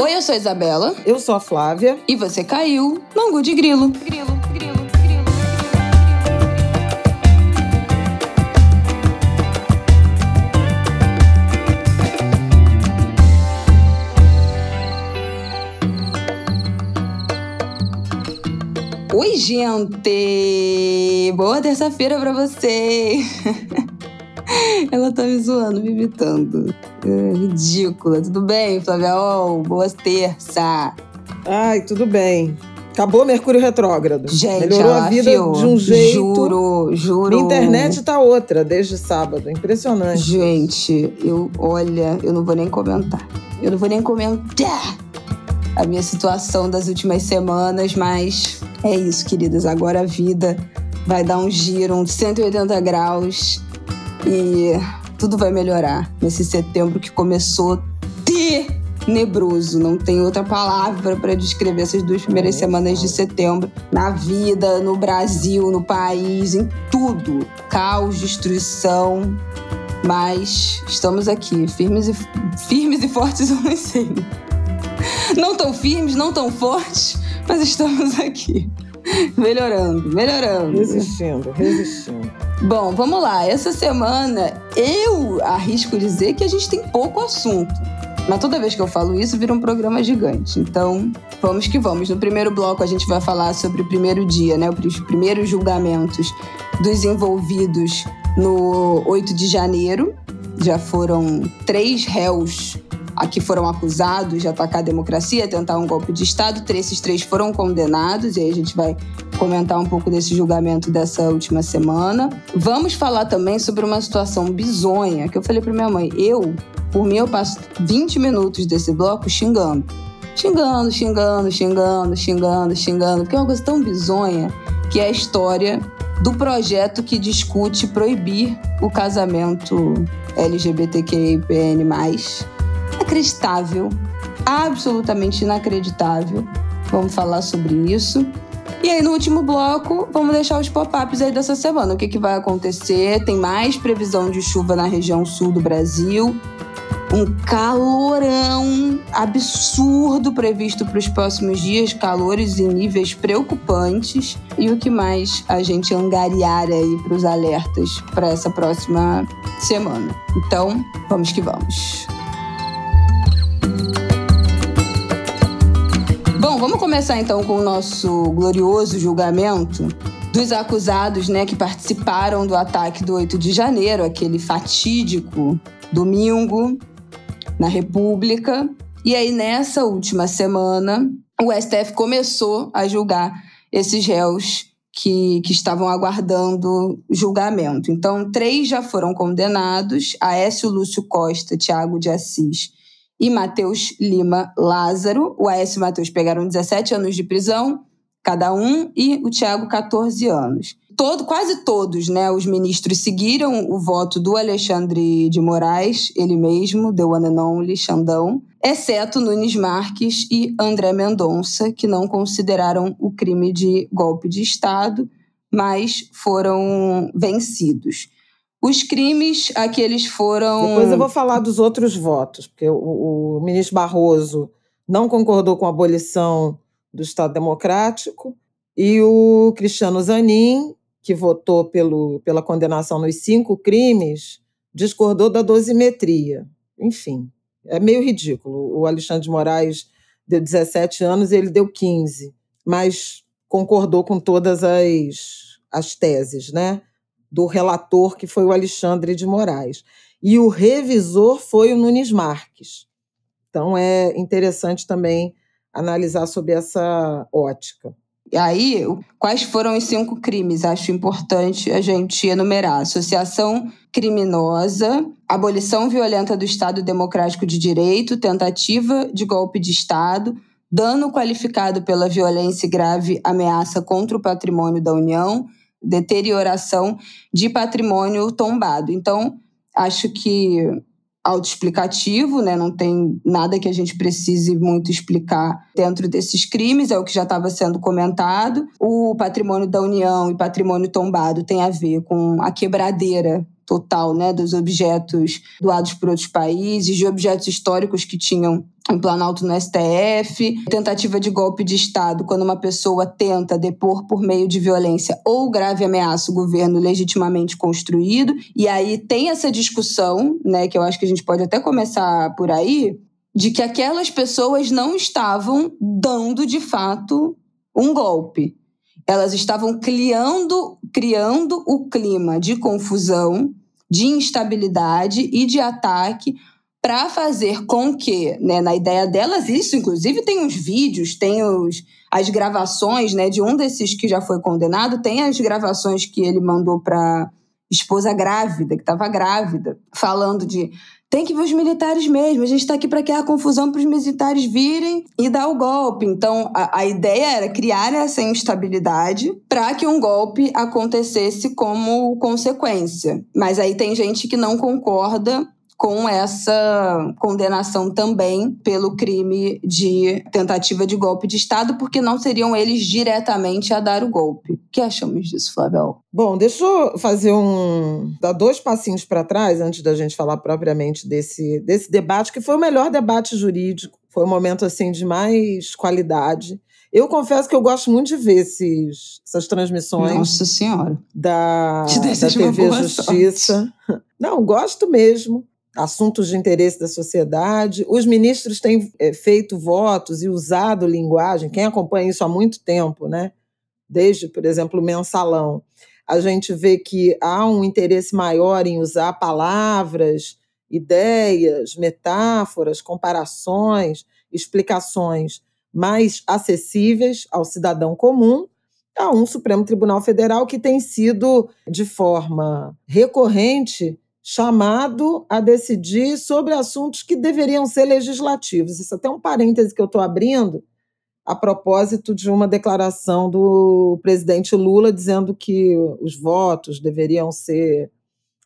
Oi, eu sou a Isabela. Eu sou a Flávia. E você caiu no Angu de Grilo. Grilo, grilo. Oi, gente! Boa terça-feira pra você! Ela tá me zoando, me imitando. É, ridícula. Tudo bem, Flávia? Oh, boas terça! Ai, tudo bem. Acabou Mercúrio retrógrado. Gente, Melhorou a vida de um jeito. Juro, juro. Minha internet tá outra desde sábado. Impressionante. Gente, eu, olha, eu não vou nem comentar. Eu não vou nem comentar a minha situação das últimas semanas, mas é isso, queridas. Agora a vida vai dar um giro, um 180 graus e tudo vai melhorar nesse setembro que começou tenebroso. Não tem outra palavra para descrever essas duas primeiras semanas de setembro. Na vida, no Brasil, no país, em tudo. Caos, destruição. Mas estamos aqui, firmes e, firmes e fortes, eu não sei. Não tão firmes, não tão fortes, mas estamos aqui. Melhorando, melhorando. Resistindo, resistindo. Bom, vamos lá. Essa semana eu arrisco dizer que a gente tem pouco assunto. Mas toda vez que eu falo isso, vira um programa gigante. Então, vamos que vamos. No primeiro bloco, a gente vai falar sobre o primeiro dia, né? Os primeiros julgamentos dos envolvidos no 8 de janeiro. Já foram três réus aqui foram acusados de atacar a democracia, tentar um golpe de Estado. Esses três foram condenados, e aí a gente vai comentar um pouco desse julgamento dessa última semana. Vamos falar também sobre uma situação bizonha que eu falei para minha mãe. Eu, por mim, eu passo 20 minutos desse bloco xingando. Xingando, xingando, xingando, xingando, xingando, porque é uma coisa tão bizonha que é a história do projeto que discute proibir o casamento LGBTQIPN+, inacreditável, absolutamente inacreditável. Vamos falar sobre isso. E aí, no último bloco, vamos deixar os pop-ups aí dessa semana. O que, que vai acontecer? Tem mais previsão de chuva na região sul do Brasil. Um calorão absurdo previsto para os próximos dias, calores em níveis preocupantes. E o que mais a gente angariar aí para os alertas para essa próxima semana. Então, vamos que vamos. Bom, vamos começar então com o nosso glorioso julgamento dos acusados, né, que participaram do ataque do 8 de janeiro, aquele fatídico domingo na República. E aí nessa última semana, o STF começou a julgar esses réus que, que estavam aguardando julgamento. Então, três já foram condenados: Aécio Lúcio Costa, Tiago de Assis e Matheus Lima Lázaro. O Aécio e o Matheus pegaram 17 anos de prisão, cada um, e o Tiago 14 anos. Todo, quase todos né, os ministros seguiram o voto do Alexandre de Moraes, ele mesmo, The One and Only, Xandão, exceto Nunes Marques e André Mendonça, que não consideraram o crime de golpe de Estado, mas foram vencidos. Os crimes a que eles foram. Depois eu vou falar dos outros votos, porque o, o ministro Barroso não concordou com a abolição do Estado Democrático e o Cristiano Zanin, que votou pelo, pela condenação nos cinco crimes, discordou da dosimetria. Enfim, é meio ridículo. O Alexandre de Moraes deu 17 anos e ele deu 15, mas concordou com todas as, as teses, né? Do relator, que foi o Alexandre de Moraes. E o revisor foi o Nunes Marques. Então é interessante também analisar sob essa ótica. E aí, quais foram os cinco crimes? Acho importante a gente enumerar: associação criminosa, abolição violenta do Estado Democrático de Direito, tentativa de golpe de Estado, dano qualificado pela violência grave ameaça contra o patrimônio da União, deterioração de patrimônio tombado. Então, acho que autoexplicativo, né? não tem nada que a gente precise muito explicar dentro desses crimes, é o que já estava sendo comentado. O patrimônio da União e patrimônio tombado tem a ver com a quebradeira total né, dos objetos doados por outros países, de objetos históricos que tinham em Planalto no STF, tentativa de golpe de Estado quando uma pessoa tenta depor por meio de violência ou grave ameaça o governo legitimamente construído. E aí tem essa discussão, né, que eu acho que a gente pode até começar por aí, de que aquelas pessoas não estavam dando de fato um golpe. Elas estavam criando, criando o clima de confusão, de instabilidade e de ataque para fazer com que, né, na ideia delas, isso inclusive tem os vídeos, tem os, as gravações, né, de um desses que já foi condenado, tem as gravações que ele mandou para esposa grávida, que estava grávida, falando de tem que ver os militares mesmo, a gente está aqui para criar confusão para os militares virem e dar o golpe. Então, a, a ideia era criar essa instabilidade para que um golpe acontecesse como consequência. Mas aí tem gente que não concorda com essa condenação também pelo crime de tentativa de golpe de Estado, porque não seriam eles diretamente a dar o golpe. O que achamos disso, Flavel? Bom, deixa eu fazer um. dar dois passinhos para trás antes da gente falar propriamente desse, desse debate, que foi o melhor debate jurídico. Foi um momento assim de mais qualidade. Eu confesso que eu gosto muito de ver esses, essas transmissões. Nossa Senhora. Da, da TV Justiça. Sorte. Não, gosto mesmo assuntos de interesse da sociedade. Os ministros têm é, feito votos e usado linguagem, quem acompanha isso há muito tempo, né? desde, por exemplo, o mensalão, a gente vê que há um interesse maior em usar palavras, ideias, metáforas, comparações, explicações mais acessíveis ao cidadão comum, a um Supremo Tribunal Federal que tem sido, de forma recorrente, chamado a decidir sobre assuntos que deveriam ser legislativos. Isso é até um parêntese que eu estou abrindo a propósito de uma declaração do presidente Lula dizendo que os votos deveriam ser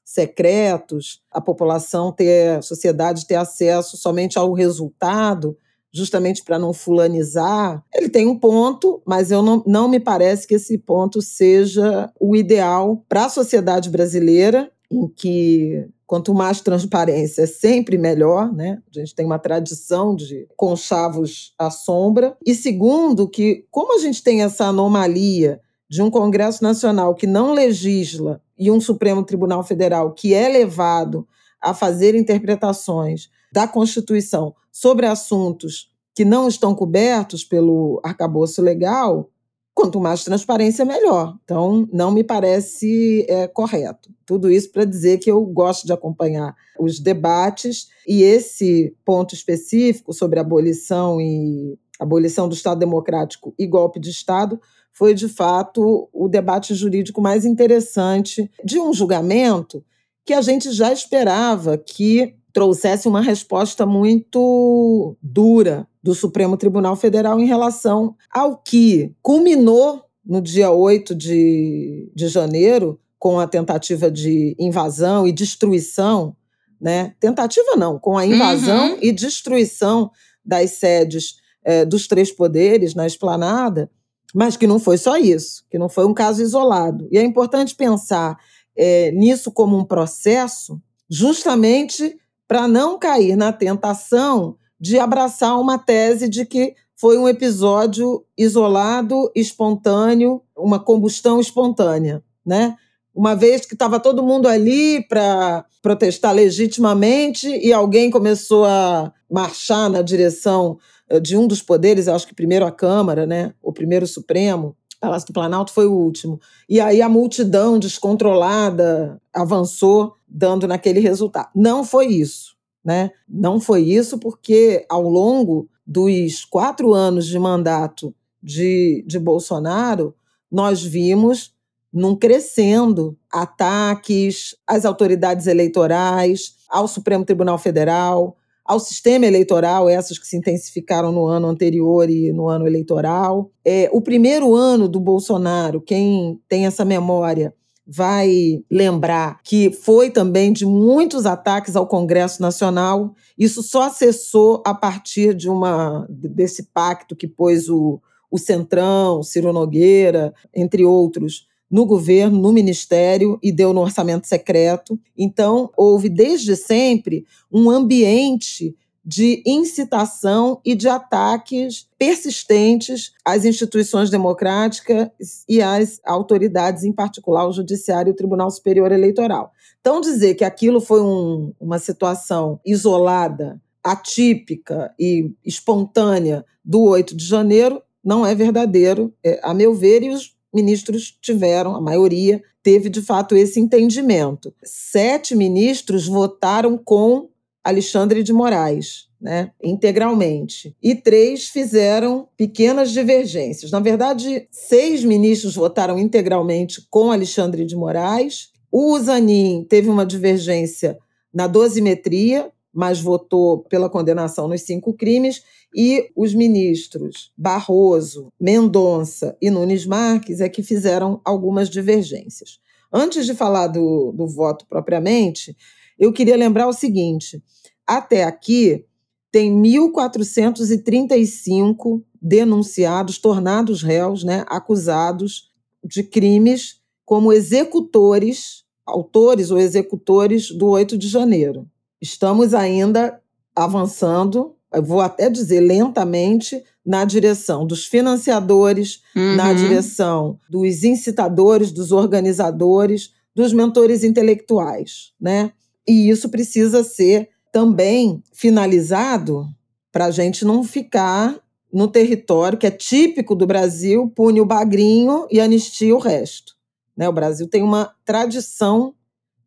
secretos, a população ter, a sociedade ter acesso somente ao resultado, justamente para não fulanizar. Ele tem um ponto, mas eu não, não me parece que esse ponto seja o ideal para a sociedade brasileira em que quanto mais transparência é sempre melhor, né? A gente tem uma tradição de conchavos à sombra. E segundo, que como a gente tem essa anomalia de um Congresso Nacional que não legisla e um Supremo Tribunal Federal que é levado a fazer interpretações da Constituição sobre assuntos que não estão cobertos pelo arcabouço legal, quanto mais transparência, melhor. Então, não me parece é, correto. Tudo isso para dizer que eu gosto de acompanhar os debates e esse ponto específico sobre abolição e abolição do Estado Democrático e golpe de Estado foi de fato o debate jurídico mais interessante de um julgamento que a gente já esperava que trouxesse uma resposta muito dura do Supremo Tribunal Federal em relação ao que culminou no dia 8 de, de janeiro, com a tentativa de invasão e destruição, né? Tentativa não, com a invasão uhum. e destruição das sedes é, dos três poderes na esplanada, mas que não foi só isso, que não foi um caso isolado. E é importante pensar é, nisso como um processo, justamente para não cair na tentação de abraçar uma tese de que foi um episódio isolado, espontâneo, uma combustão espontânea, né? Uma vez que estava todo mundo ali para protestar legitimamente e alguém começou a marchar na direção eh, de um dos poderes, acho que primeiro a Câmara, né? O primeiro Supremo, Palácio do Planalto foi o último. E aí a multidão descontrolada avançou dando naquele resultado. Não foi isso. Né? Não foi isso, porque ao longo dos quatro anos de mandato de, de Bolsonaro, nós vimos num crescendo ataques às autoridades eleitorais, ao Supremo Tribunal Federal, ao sistema eleitoral, essas que se intensificaram no ano anterior e no ano eleitoral. É, o primeiro ano do Bolsonaro, quem tem essa memória, vai lembrar que foi também de muitos ataques ao Congresso Nacional. Isso só cessou a partir de uma desse pacto que pôs o, o Centrão, Ciro Nogueira, entre outros, no governo, no ministério e deu no orçamento secreto. Então, houve desde sempre um ambiente de incitação e de ataques persistentes às instituições democráticas e às autoridades, em particular o Judiciário e o Tribunal Superior Eleitoral. Então, dizer que aquilo foi um, uma situação isolada, atípica e espontânea do 8 de janeiro não é verdadeiro, é, a meu ver, e os ministros tiveram, a maioria teve de fato esse entendimento. Sete ministros votaram com Alexandre de Moraes, né, integralmente. E três fizeram pequenas divergências. Na verdade, seis ministros votaram integralmente com Alexandre de Moraes. O Zanin teve uma divergência na dosimetria, mas votou pela condenação nos cinco crimes. E os ministros Barroso, Mendonça e Nunes Marques é que fizeram algumas divergências. Antes de falar do, do voto propriamente, eu queria lembrar o seguinte: até aqui, tem 1.435 denunciados, tornados réus, né, acusados de crimes como executores, autores ou executores do 8 de janeiro. Estamos ainda avançando, vou até dizer lentamente, na direção dos financiadores, uhum. na direção dos incitadores, dos organizadores, dos mentores intelectuais, né? E isso precisa ser também finalizado para a gente não ficar no território que é típico do Brasil, pune o bagrinho e anistia o resto. Né? O Brasil tem uma tradição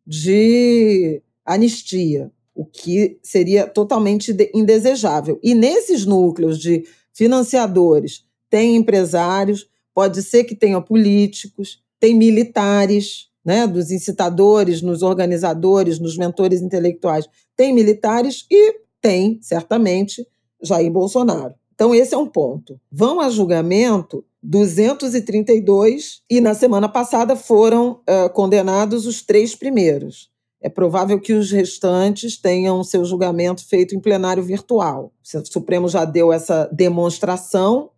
de anistia, o que seria totalmente indesejável. E nesses núcleos de financiadores, tem empresários, pode ser que tenha políticos, tem militares, né, dos incitadores, nos organizadores, nos mentores intelectuais, tem militares e tem, certamente, Jair Bolsonaro. Então, esse é um ponto. Vão a julgamento 232 e na semana passada foram uh, condenados os três primeiros. É provável que os restantes tenham seu julgamento feito em plenário virtual. O Supremo já deu essa demonstração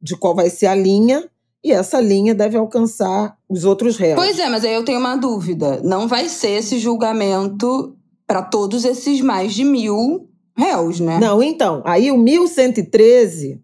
de qual vai ser a linha, e essa linha deve alcançar os outros réus. Pois é, mas aí eu tenho uma dúvida. Não vai ser esse julgamento para todos esses mais de mil réus, né? Não, então. Aí o 1113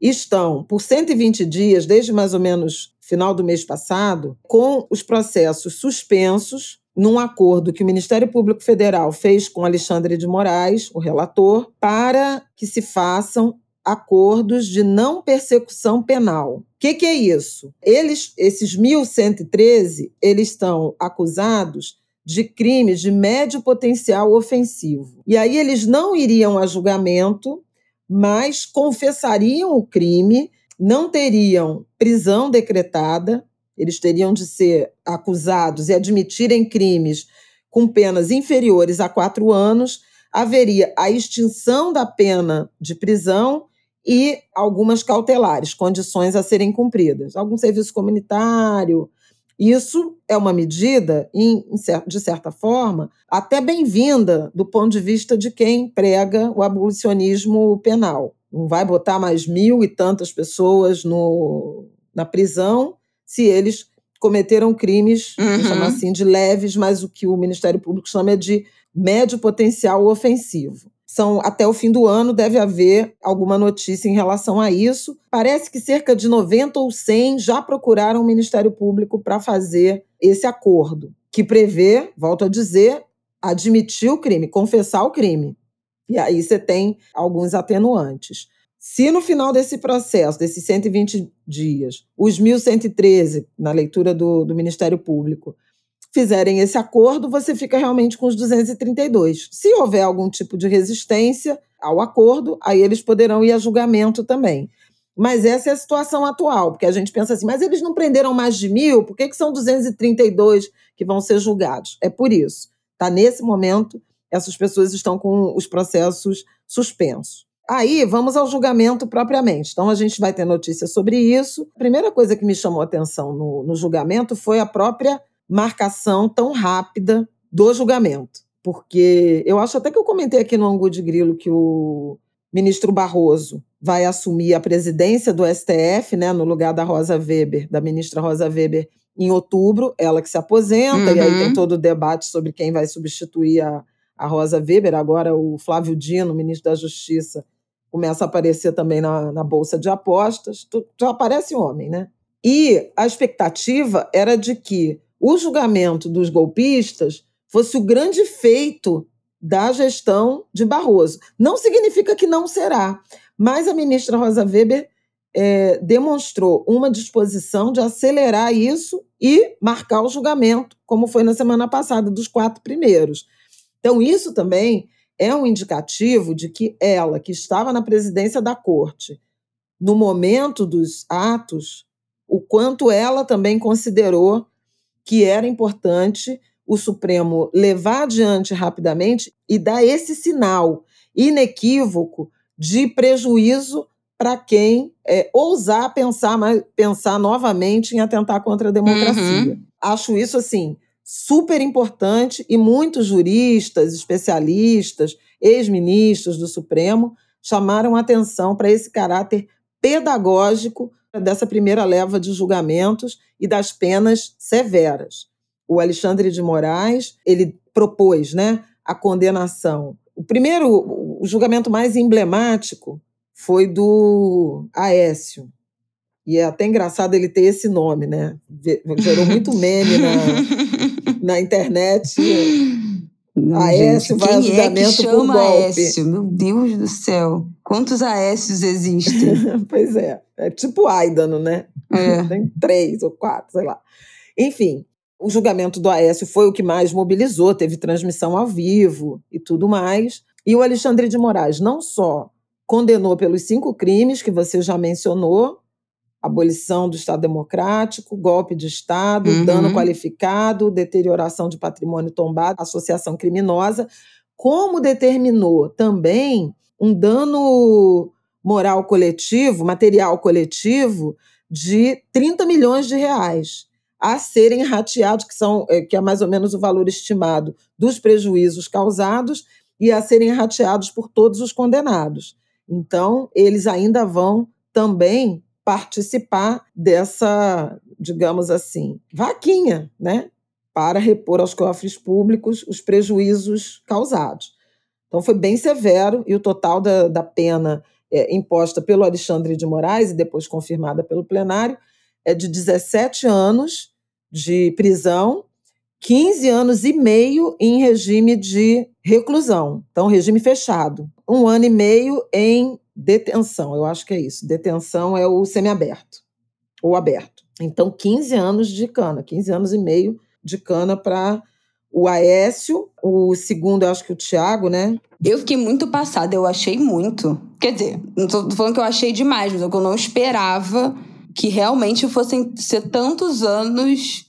estão por 120 dias, desde mais ou menos final do mês passado, com os processos suspensos num acordo que o Ministério Público Federal fez com Alexandre de Moraes, o relator, para que se façam acordos de não persecução penal. O que, que, é isso? Eles, esses 1.113, eles estão acusados de crimes de médio potencial ofensivo. E aí eles não iriam a julgamento, mas confessariam o crime, não teriam prisão decretada, eles teriam de ser acusados e admitirem crimes com penas inferiores a quatro anos, haveria a extinção da pena de prisão e algumas cautelares, condições a serem cumpridas. Algum serviço comunitário. Isso é uma medida, de certa forma, até bem-vinda do ponto de vista de quem prega o abolicionismo penal. Não vai botar mais mil e tantas pessoas no, na prisão se eles cometeram crimes, uhum. chamar assim, de leves, mas o que o Ministério Público chama de médio potencial ofensivo. São até o fim do ano deve haver alguma notícia em relação a isso. Parece que cerca de 90 ou 100 já procuraram o Ministério Público para fazer esse acordo, que prevê, volto a dizer, admitir o crime, confessar o crime. E aí você tem alguns atenuantes. Se no final desse processo, desses 120 dias, os 1.113, na leitura do, do Ministério Público, fizerem esse acordo, você fica realmente com os 232. Se houver algum tipo de resistência ao acordo, aí eles poderão ir a julgamento também. Mas essa é a situação atual, porque a gente pensa assim, mas eles não prenderam mais de mil, por que, que são 232 que vão ser julgados? É por isso. Tá nesse momento, essas pessoas estão com os processos suspensos. Aí vamos ao julgamento propriamente. Então a gente vai ter notícia sobre isso. A primeira coisa que me chamou a atenção no, no julgamento foi a própria marcação tão rápida do julgamento. Porque eu acho até que eu comentei aqui no Angu de Grilo que o ministro Barroso vai assumir a presidência do STF, né, no lugar da Rosa Weber, da ministra Rosa Weber, em outubro, ela que se aposenta, uhum. e aí tem uhum. todo o debate sobre quem vai substituir a, a Rosa Weber, agora o Flávio Dino, ministro da Justiça, começa a aparecer também na, na Bolsa de Apostas, já aparece homem, né? E a expectativa era de que o julgamento dos golpistas fosse o grande feito da gestão de Barroso. Não significa que não será, mas a ministra Rosa Weber é, demonstrou uma disposição de acelerar isso e marcar o julgamento, como foi na semana passada, dos quatro primeiros. Então, isso também é um indicativo de que ela, que estava na presidência da corte, no momento dos atos, o quanto ela também considerou que era importante o Supremo levar adiante rapidamente e dar esse sinal inequívoco de prejuízo para quem é, ousar pensar, mais, pensar novamente em atentar contra a democracia. Uhum. Acho isso assim super importante e muitos juristas, especialistas, ex-ministros do Supremo chamaram atenção para esse caráter pedagógico dessa primeira leva de julgamentos e das penas severas. O Alexandre de Moraes, ele propôs, né, a condenação. O primeiro, o julgamento mais emblemático foi do Aécio. E é até engraçado ele ter esse nome, né? Gerou muito meme na, na internet. Não, Aécio gente, vai a julgamento é que chama por golpe. Aécio? Meu Deus do céu. Quantos Aécios existem? pois é. É tipo Aidano, né? É. Tem três ou quatro, sei lá. Enfim, o julgamento do Aécio foi o que mais mobilizou, teve transmissão ao vivo e tudo mais. E o Alexandre de Moraes não só condenou pelos cinco crimes que você já mencionou, abolição do Estado Democrático, golpe de Estado, uhum. dano qualificado, deterioração de patrimônio tombado, associação criminosa, como determinou também um dano moral coletivo, material coletivo, de 30 milhões de reais a serem rateados, que, são, eh, que é mais ou menos o valor estimado dos prejuízos causados, e a serem rateados por todos os condenados. Então, eles ainda vão também participar dessa, digamos assim, vaquinha, né? Para repor aos cofres públicos os prejuízos causados. Então, foi bem severo e o total da, da pena é, imposta pelo Alexandre de Moraes e depois confirmada pelo plenário é de 17 anos de prisão, 15 anos e meio em regime de reclusão, então regime fechado, um ano e meio em detenção, eu acho que é isso. Detenção é o semiaberto ou aberto. Então, 15 anos de cana, 15 anos e meio de cana para o Aécio, o segundo, eu acho que o Tiago, né? Eu fiquei muito passada, eu achei muito. Quer dizer, não tô falando que eu achei demais, mas é eu não esperava que realmente fossem ser tantos anos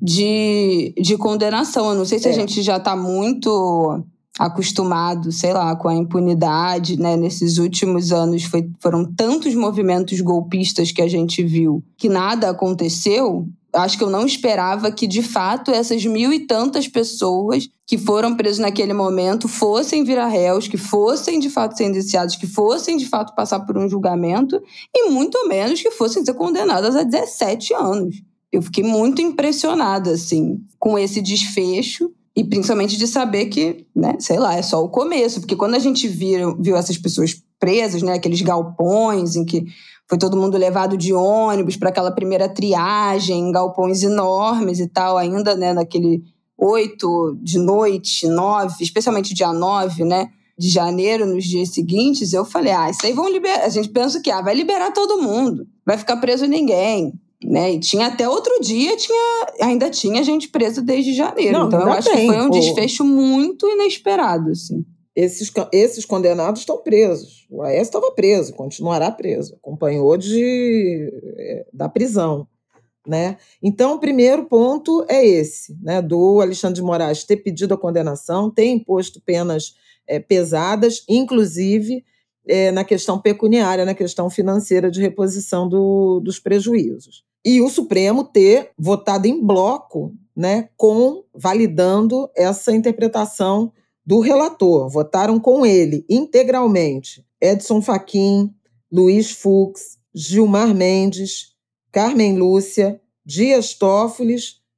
de, de condenação. Eu não sei se é. a gente já está muito acostumado, sei lá, com a impunidade, né? Nesses últimos anos foi, foram tantos movimentos golpistas que a gente viu que nada aconteceu. Acho que eu não esperava que, de fato, essas mil e tantas pessoas que foram presas naquele momento fossem virar réus, que fossem de fato ser indiciados, que fossem de fato passar por um julgamento e muito menos que fossem ser condenadas a 17 anos. Eu fiquei muito impressionada, assim, com esse desfecho e principalmente de saber que, né, sei lá, é só o começo. Porque quando a gente viu, viu essas pessoas presas, né, aqueles galpões em que foi todo mundo levado de ônibus para aquela primeira triagem, galpões enormes e tal, ainda, né, naquele oito de noite, nove, especialmente dia nove, né, de janeiro, nos dias seguintes, eu falei, ah, isso aí vão liberar. A gente pensa que, ah, vai liberar todo mundo, vai ficar preso ninguém né? E tinha até outro dia, tinha, ainda tinha gente presa desde janeiro. Não, então eu acho tem. que foi um desfecho muito inesperado, assim. Esses, esses condenados estão presos. O AES estava preso, continuará preso. Acompanhou de, é, da prisão. Né? Então, o primeiro ponto é esse, né, do Alexandre de Moraes ter pedido a condenação, ter imposto penas é, pesadas, inclusive é, na questão pecuniária, na questão financeira de reposição do, dos prejuízos e o Supremo ter votado em bloco, né, com validando essa interpretação do relator. Votaram com ele integralmente Edson Fachin, Luiz Fux, Gilmar Mendes, Carmen Lúcia, Dias Toffoli,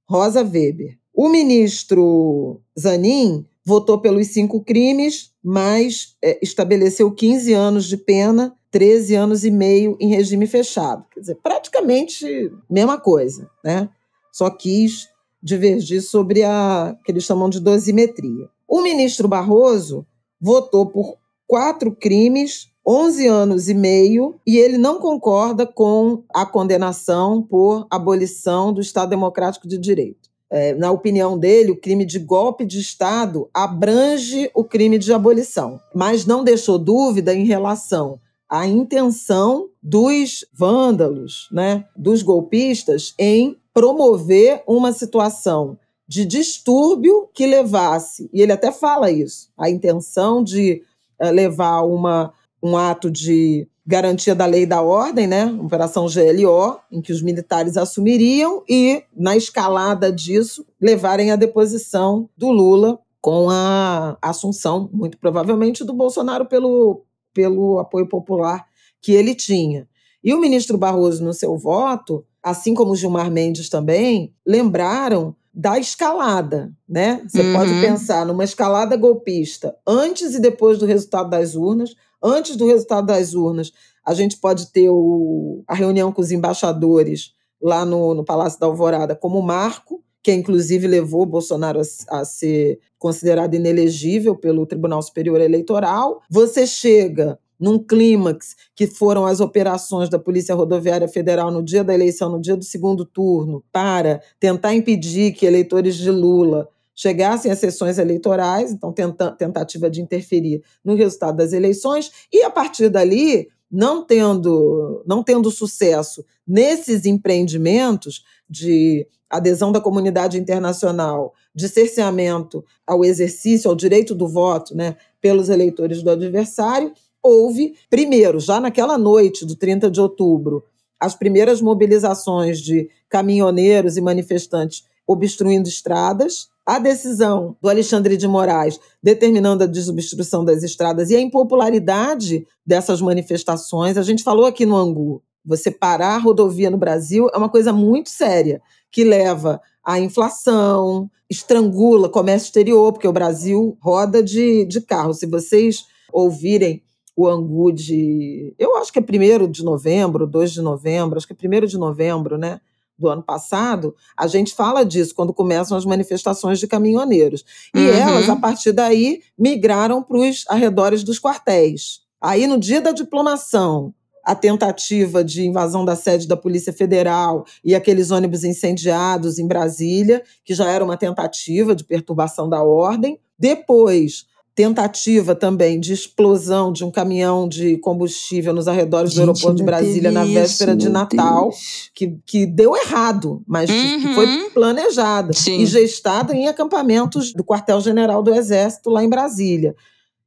Rosa Weber. O ministro Zanin votou pelos cinco crimes, mas é, estabeleceu 15 anos de pena, 13 anos e meio em regime fechado. Quer dizer, praticamente mesma coisa, né? Só quis divergir sobre a que eles chamam de dosimetria. O ministro Barroso votou por quatro crimes 11 anos e meio e ele não concorda com a condenação por abolição do Estado Democrático de Direito. É, na opinião dele, o crime de golpe de Estado abrange o crime de abolição, mas não deixou dúvida em relação à intenção dos vândalos, né, dos golpistas, em promover uma situação de distúrbio que levasse, e ele até fala isso, a intenção de eh, levar uma, um ato de garantia da lei e da ordem, né? Operação GLO, em que os militares assumiriam e, na escalada disso, levarem à deposição do Lula com a assunção, muito provavelmente, do Bolsonaro pelo, pelo apoio popular que ele tinha. E o ministro Barroso, no seu voto, assim como Gilmar Mendes também, lembraram da escalada, né? Você uhum. pode pensar numa escalada golpista antes e depois do resultado das urnas, Antes do resultado das urnas, a gente pode ter o, a reunião com os embaixadores lá no, no Palácio da Alvorada como marco, que inclusive levou Bolsonaro a, a ser considerado inelegível pelo Tribunal Superior Eleitoral. Você chega num clímax que foram as operações da Polícia Rodoviária Federal no dia da eleição, no dia do segundo turno, para tentar impedir que eleitores de Lula chegassem às sessões eleitorais, então tenta, tentativa de interferir no resultado das eleições, e a partir dali, não tendo, não tendo sucesso nesses empreendimentos de adesão da comunidade internacional, de cerceamento ao exercício, ao direito do voto né, pelos eleitores do adversário, houve, primeiro, já naquela noite do 30 de outubro, as primeiras mobilizações de caminhoneiros e manifestantes obstruindo estradas, a decisão do Alexandre de Moraes determinando a desobstrução das estradas e a impopularidade dessas manifestações, a gente falou aqui no Angu, você parar a rodovia no Brasil é uma coisa muito séria, que leva à inflação, estrangula comércio exterior, porque o Brasil roda de, de carro. Se vocês ouvirem o Angu de. Eu acho que é 1 de novembro, 2 de novembro, acho que é 1 de novembro, né? do ano passado, a gente fala disso quando começam as manifestações de caminhoneiros. E uhum. elas, a partir daí, migraram para os arredores dos quartéis. Aí, no dia da diplomação, a tentativa de invasão da sede da Polícia Federal e aqueles ônibus incendiados em Brasília, que já era uma tentativa de perturbação da ordem. Depois, tentativa também de explosão de um caminhão de combustível nos arredores Gente, do aeroporto de Brasília na véspera de Natal, que, que deu errado, mas uhum. que foi planejada Sim. e gestada em acampamentos do quartel-general do Exército lá em Brasília.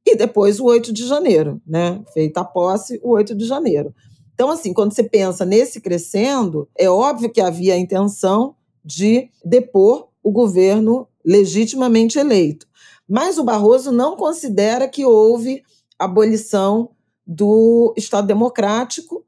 E depois o 8 de janeiro, né? Feita a posse, o 8 de janeiro. Então, assim, quando você pensa nesse crescendo, é óbvio que havia a intenção de depor o governo legitimamente eleito. Mas o Barroso não considera que houve abolição do Estado Democrático,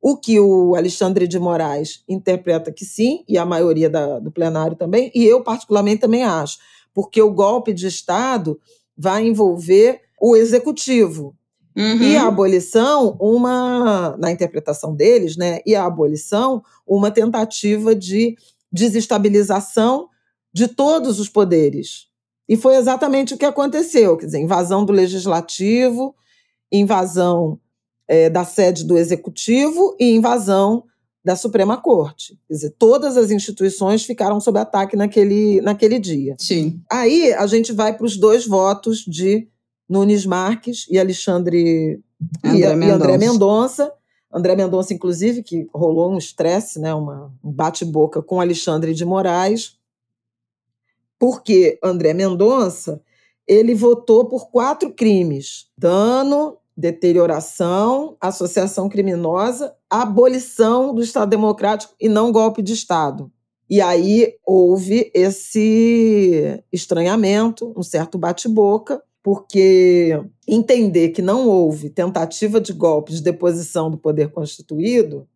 o que o Alexandre de Moraes interpreta que sim, e a maioria da, do plenário também, e eu particularmente também acho, porque o golpe de Estado vai envolver o executivo. Uhum. E a abolição, uma, na interpretação deles, né, e a abolição, uma tentativa de desestabilização de todos os poderes, e foi exatamente o que aconteceu: quer dizer, invasão do legislativo, invasão é, da sede do executivo e invasão da Suprema Corte. Quer dizer, todas as instituições ficaram sob ataque naquele, naquele dia. Sim. Aí a gente vai para os dois votos de Nunes Marques e Alexandre André e, Mendonça. e André Mendonça. André Mendonça, inclusive, que rolou um estresse, né, uma, um bate-boca com Alexandre de Moraes, porque André Mendonça ele votou por quatro crimes: dano, deterioração, associação criminosa, abolição do Estado Democrático e não golpe de Estado. E aí houve esse estranhamento, um certo bate-boca, porque entender que não houve tentativa de golpe de deposição do poder constituído,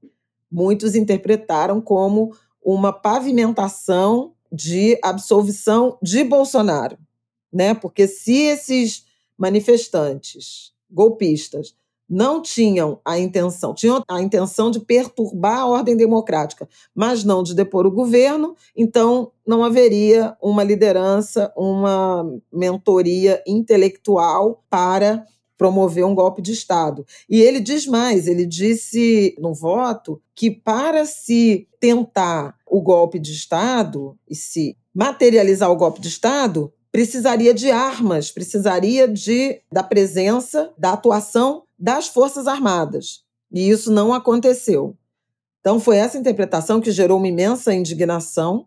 muitos interpretaram como uma pavimentação de absolvição de Bolsonaro. né? Porque se esses manifestantes golpistas não tinham a intenção, tinham a intenção de perturbar a ordem democrática, mas não de depor o governo, então não haveria uma liderança, uma mentoria intelectual para promover um golpe de Estado. E ele diz mais: ele disse no voto que para se tentar o golpe de Estado e se materializar o golpe de Estado, precisaria de armas, precisaria de da presença, da atuação das Forças Armadas. E isso não aconteceu. Então foi essa interpretação que gerou uma imensa indignação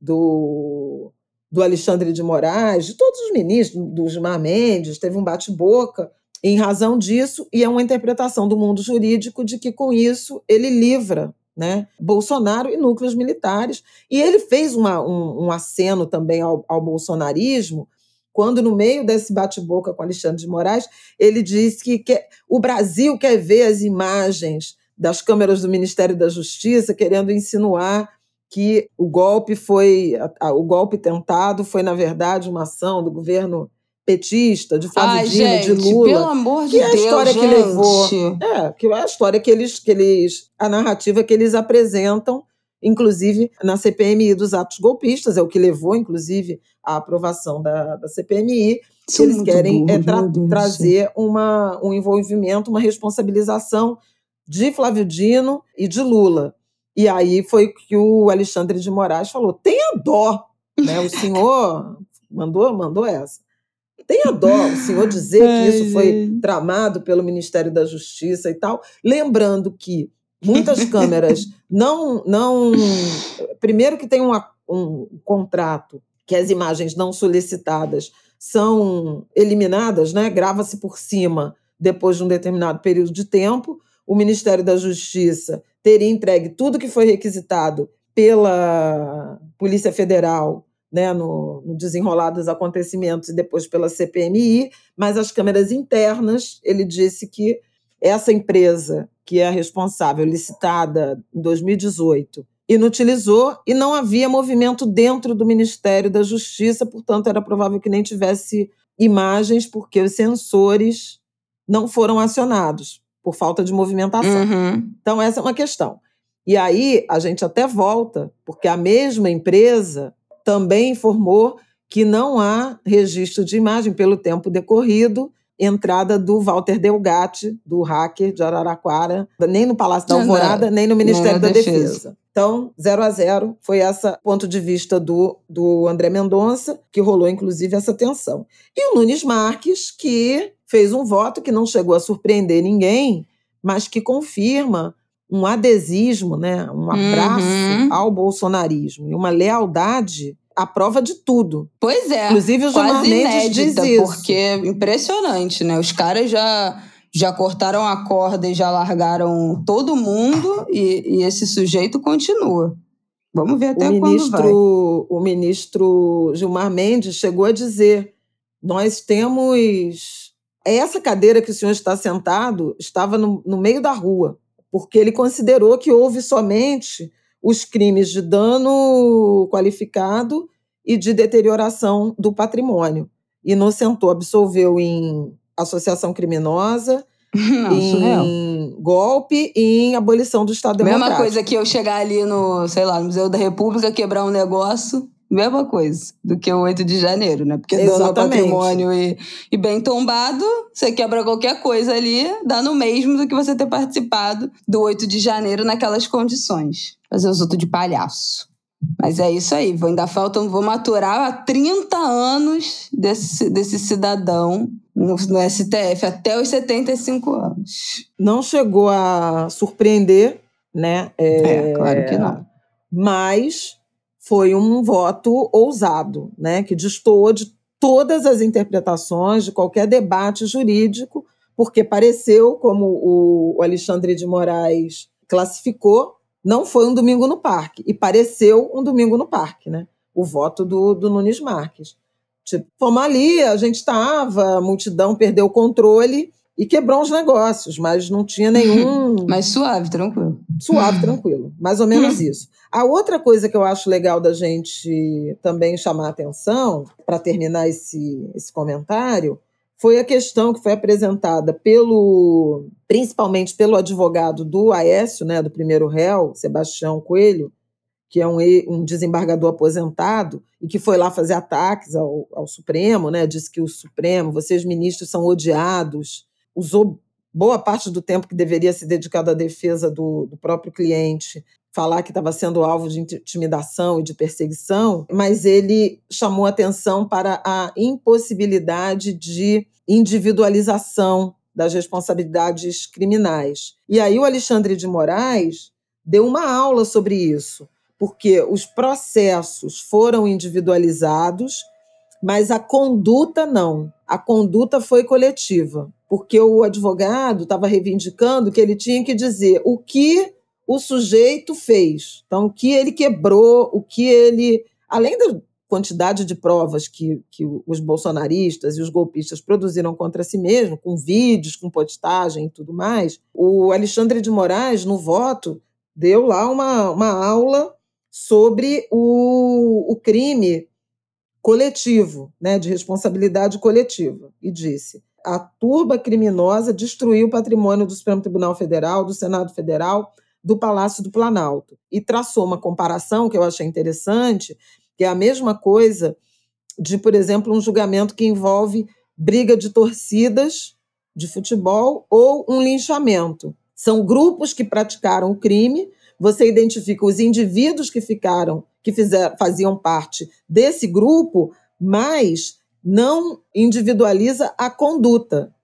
do, do Alexandre de Moraes, de todos os ministros, do Gilmar Mendes, teve um bate-boca em razão disso, e é uma interpretação do mundo jurídico de que com isso ele livra né? Bolsonaro e núcleos militares. E ele fez uma, um, um aceno também ao, ao bolsonarismo, quando, no meio desse bate-boca com Alexandre de Moraes, ele disse que quer, o Brasil quer ver as imagens das câmeras do Ministério da Justiça querendo insinuar que o golpe foi o golpe tentado foi na verdade uma ação do governo petista, de Flávio Ai, Dino, gente, de Lula. Pelo amor de que Deus, é a história gente. que levou. É, que é a história que eles, que eles. a narrativa que eles apresentam, inclusive na CPMI dos atos golpistas, é o que levou, inclusive, à aprovação da, da CPMI. Que eles querem burro, é, tra trazer uma, um envolvimento, uma responsabilização de Flávio Dino e de Lula. E aí foi que o Alexandre de Moraes falou: tenha dó, né? O senhor mandou, mandou essa. Tenha dó o senhor dizer que isso foi tramado pelo Ministério da Justiça e tal, lembrando que muitas câmeras não não primeiro que tem uma, um contrato que as imagens não solicitadas são eliminadas, né? Grava-se por cima depois de um determinado período de tempo. O Ministério da Justiça teria entregue tudo que foi requisitado pela Polícia Federal né, no, no desenrolar dos acontecimentos e depois pela CPMI, mas as câmeras internas, ele disse que essa empresa, que é a responsável, licitada em 2018, inutilizou e não havia movimento dentro do Ministério da Justiça, portanto, era provável que nem tivesse imagens, porque os sensores não foram acionados por falta de movimentação. Uhum. Então, essa é uma questão. E aí a gente até volta, porque a mesma empresa também informou que não há registro de imagem pelo tempo decorrido, entrada do Walter Delgatti, do hacker de Araraquara, nem no Palácio da Alvorada, não, nem no Ministério da Defesa. Defesa. Então, zero a zero, foi esse ponto de vista do, do André Mendonça, que rolou inclusive essa tensão. E o Nunes Marques, que fez um voto que não chegou a surpreender ninguém, mas que confirma um adesismo, né, um abraço uhum. ao bolsonarismo e uma lealdade à prova de tudo. Pois é. Inclusive o Gilmar Mendes diz isso. Porque impressionante, né? Os caras já já cortaram a corda e já largaram todo mundo e, e esse sujeito continua. Vamos ver até o ministro, quando vai. O ministro Gilmar Mendes chegou a dizer: nós temos essa cadeira que o senhor está sentado estava no, no meio da rua porque ele considerou que houve somente os crimes de dano qualificado e de deterioração do patrimônio. Inocentou, absolveu em associação criminosa, Não, em surreal. golpe e em abolição do Estado Mesma Democrático. coisa que eu chegar ali no, sei lá, no Museu da República, quebrar um negócio mesma coisa do que o 8 de janeiro, né? Porque dano ao patrimônio e, e bem tombado, você quebra qualquer coisa ali, dá no mesmo do que você ter participado do 8 de janeiro naquelas condições. Fazer os outros de palhaço. Mas é isso aí, vou, ainda faltam, vou maturar há 30 anos desse, desse cidadão no, no STF, até os 75 anos. Não chegou a surpreender, né? É, é claro que não. Mas foi um voto ousado, né, que destoou de todas as interpretações, de qualquer debate jurídico, porque pareceu, como o Alexandre de Moraes classificou, não foi um domingo no parque, e pareceu um domingo no parque, né? O voto do, do Nunes Marques. Tipo, fomos ali, a gente estava, a multidão perdeu o controle, e quebrou uns negócios, mas não tinha nenhum. mas suave, tranquilo. Suave, tranquilo. Mais ou menos isso. A outra coisa que eu acho legal da gente também chamar a atenção, para terminar esse, esse comentário, foi a questão que foi apresentada pelo, principalmente pelo advogado do Aécio, né, do primeiro réu, Sebastião Coelho, que é um, um desembargador aposentado e que foi lá fazer ataques ao, ao Supremo, né, disse que o Supremo, vocês ministros são odiados, usou boa parte do tempo que deveria ser dedicado à defesa do, do próprio cliente, falar que estava sendo alvo de intimidação e de perseguição, mas ele chamou atenção para a impossibilidade de individualização das responsabilidades criminais. E aí o Alexandre de Moraes deu uma aula sobre isso, porque os processos foram individualizados, mas a conduta não. A conduta foi coletiva porque o advogado estava reivindicando que ele tinha que dizer o que o sujeito fez. Então, o que ele quebrou, o que ele. Além da quantidade de provas que, que os bolsonaristas e os golpistas produziram contra si mesmo, com vídeos, com postagem e tudo mais, o Alexandre de Moraes, no voto, deu lá uma, uma aula sobre o, o crime coletivo, né, de responsabilidade coletiva, e disse: a turba criminosa destruiu o patrimônio do Supremo Tribunal Federal, do Senado Federal, do Palácio do Planalto. E traçou uma comparação que eu achei interessante, que é a mesma coisa de, por exemplo, um julgamento que envolve briga de torcidas de futebol ou um linchamento. São grupos que praticaram o crime, você identifica os indivíduos que ficaram, que fizer, faziam parte desse grupo, mas não individualiza a conduta,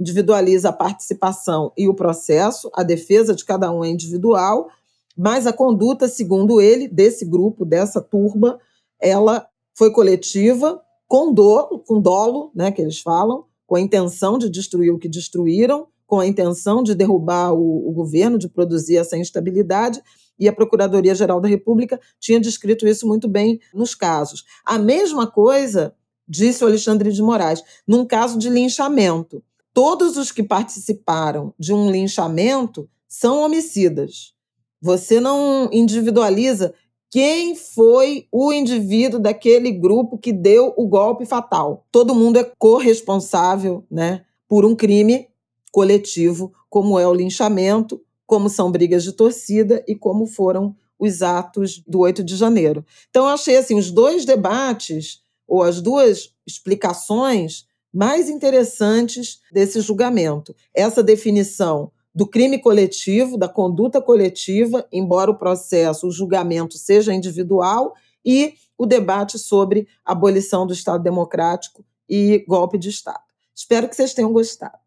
individualiza a participação e o processo, a defesa de cada um é individual, mas a conduta, segundo ele, desse grupo, dessa turba, ela foi coletiva, com dolo, com dolo, né, que eles falam, com a intenção de destruir o que destruíram, com a intenção de derrubar o, o governo, de produzir essa instabilidade, e a Procuradoria-Geral da República tinha descrito isso muito bem nos casos. A mesma coisa disse o Alexandre de Moraes, num caso de linchamento. Todos os que participaram de um linchamento são homicidas. Você não individualiza quem foi o indivíduo daquele grupo que deu o golpe fatal. Todo mundo é corresponsável né, por um crime coletivo, como é o linchamento, como são brigas de torcida e como foram os atos do 8 de janeiro. Então, eu achei assim, os dois debates ou as duas explicações mais interessantes desse julgamento. Essa definição do crime coletivo, da conduta coletiva, embora o processo, o julgamento seja individual, e o debate sobre abolição do Estado Democrático e golpe de Estado. Espero que vocês tenham gostado.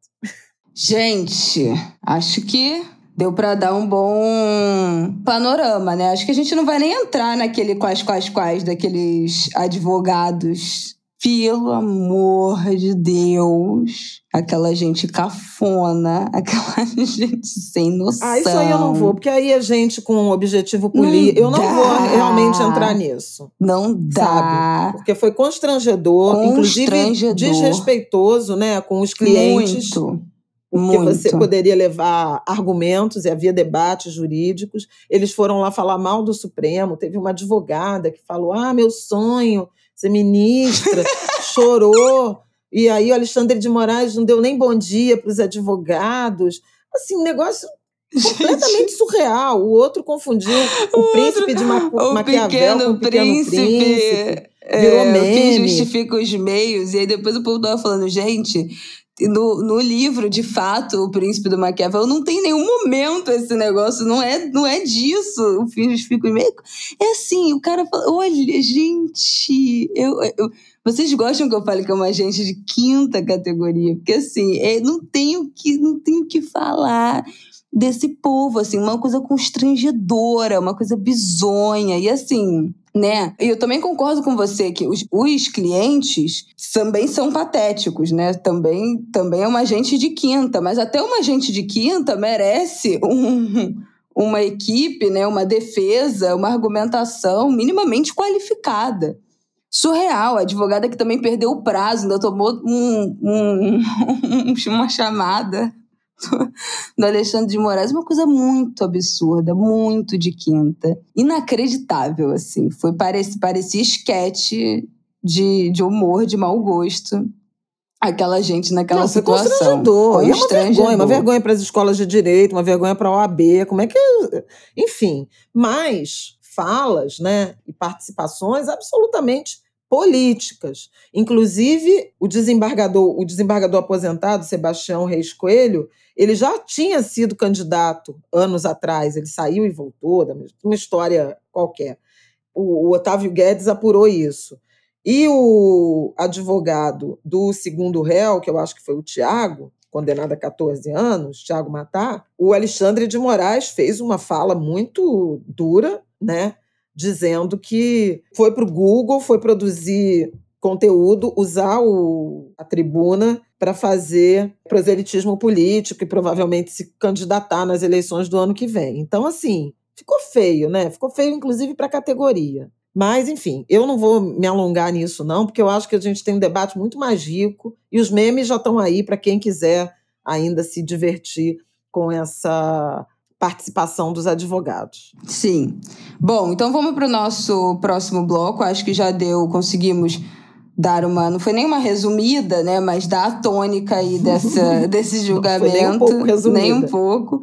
Gente, acho que deu para dar um bom panorama, né? Acho que a gente não vai nem entrar naquele quais, quais, quais daqueles advogados. Pelo amor de Deus. Aquela gente cafona, aquela gente sem noção. Ah, isso aí eu não vou, porque aí a gente com um objetivo político. Eu não dá. vou realmente entrar nisso. Não dá. Sabe? Porque foi constrangedor, constrangedor. inclusive desrespeitoso, né, com os clientes. Muito porque Muito. você poderia levar argumentos e havia debates jurídicos. Eles foram lá falar mal do Supremo. Teve uma advogada que falou: Ah, meu sonho, ser ministra, chorou. E aí o Alexandre de Moraes não deu nem bom dia para os advogados. Assim, negócio completamente surreal. O outro confundiu o, o príncipe de Ma o Maquiavel com o pequeno príncipe. príncipe. Virou é, meme. Que justifica os meios. E aí depois o povo tava falando, gente, no, no livro, de fato, O Príncipe do Maquiavel, não tem nenhum momento esse negócio, não é, não é disso. O filho fica meio. É assim, o cara fala: olha, gente, eu, eu, vocês gostam que eu fale que é uma gente de quinta categoria, porque assim, é, não tenho que não tenho que falar desse povo, assim, uma coisa constrangedora, uma coisa bizonha. E assim, né? E eu também concordo com você que os, os clientes também são patéticos, né? Também, também é uma gente de quinta, mas até uma gente de quinta merece um, uma equipe, né? uma defesa, uma argumentação minimamente qualificada surreal. A advogada que também perdeu o prazo, ainda tomou um, um, uma chamada do Alexandre de Moraes, uma coisa muito absurda, muito de quinta. Inacreditável, assim. Foi, parecia, parecia esquete de, de humor, de mau gosto aquela gente naquela Não, situação. Constrangedor. Constrangedor. E é uma vergonha, uma vergonha para as escolas de direito, uma vergonha para a OAB, como é que. Enfim. Mas falas né, e participações absolutamente políticas. Inclusive, o desembargador, o desembargador aposentado, Sebastião Reis Coelho, ele já tinha sido candidato anos atrás, ele saiu e voltou, uma história qualquer. O, o Otávio Guedes apurou isso. E o advogado do segundo réu, que eu acho que foi o Tiago, condenado a 14 anos, Tiago Matar, o Alexandre de Moraes fez uma fala muito dura, né? Dizendo que foi para o Google, foi produzir conteúdo, usar o, a tribuna para fazer proselitismo político e provavelmente se candidatar nas eleições do ano que vem. Então, assim, ficou feio, né? Ficou feio, inclusive, para a categoria. Mas, enfim, eu não vou me alongar nisso, não, porque eu acho que a gente tem um debate muito mais rico e os memes já estão aí para quem quiser ainda se divertir com essa participação dos advogados. Sim. Bom, então vamos para o nosso próximo bloco. Acho que já deu, conseguimos dar uma, não foi nem uma resumida, né, mas dar a tônica aí dessa, desse julgamento. nem um pouco resumida. Nem um pouco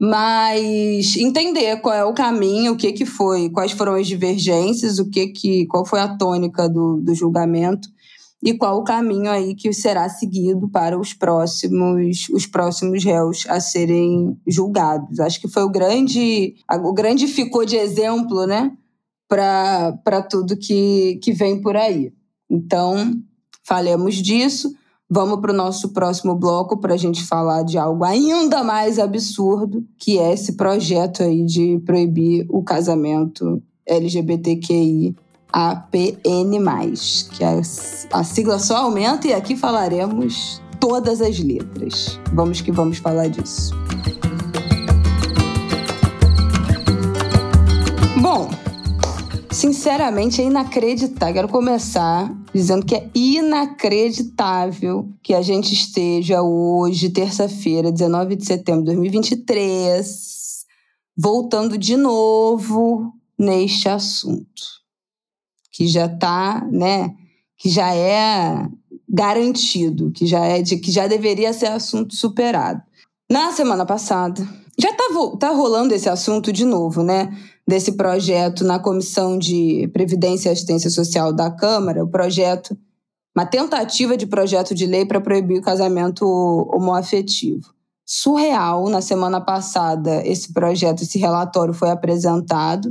mas entender qual é o caminho, o que que foi, quais foram as divergências, o que que, qual foi a tônica do, do julgamento e qual o caminho aí que será seguido para os próximos os próximos réus a serem julgados. Acho que foi o grande o grande ficou de exemplo, né, para tudo que, que vem por aí. Então, falemos disso. Vamos para o nosso próximo bloco para a gente falar de algo ainda mais absurdo, que é esse projeto aí de proibir o casamento LGBTQI APN+, que a, a sigla só aumenta e aqui falaremos todas as letras. Vamos que vamos falar disso. Bom, Sinceramente, é inacreditável. Quero começar dizendo que é inacreditável que a gente esteja hoje, terça-feira, 19 de setembro de 2023, voltando de novo neste assunto. Que já está, né? Que já é garantido, que já é de que já deveria ser assunto superado. Na semana passada, já está tá rolando esse assunto de novo, né? desse projeto na Comissão de Previdência e Assistência Social da Câmara, o projeto, uma tentativa de projeto de lei para proibir o casamento homoafetivo. Surreal, na semana passada, esse projeto, esse relatório foi apresentado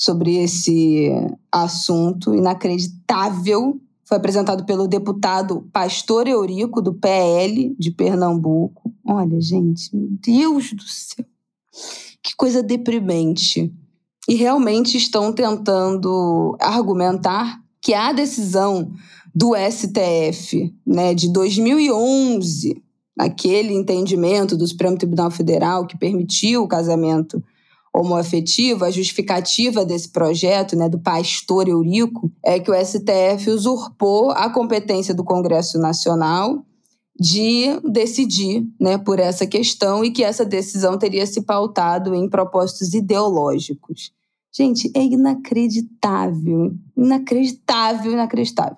sobre esse assunto inacreditável. Foi apresentado pelo deputado Pastor Eurico, do PL de Pernambuco. Olha, gente, meu Deus do céu. Que coisa deprimente e realmente estão tentando argumentar que a decisão do STF né, de 2011, aquele entendimento do Supremo Tribunal Federal que permitiu o casamento homoafetivo, a justificativa desse projeto, né, do pastor Eurico, é que o STF usurpou a competência do Congresso Nacional de decidir né, por essa questão e que essa decisão teria se pautado em propósitos ideológicos. Gente, é inacreditável. Inacreditável, inacreditável.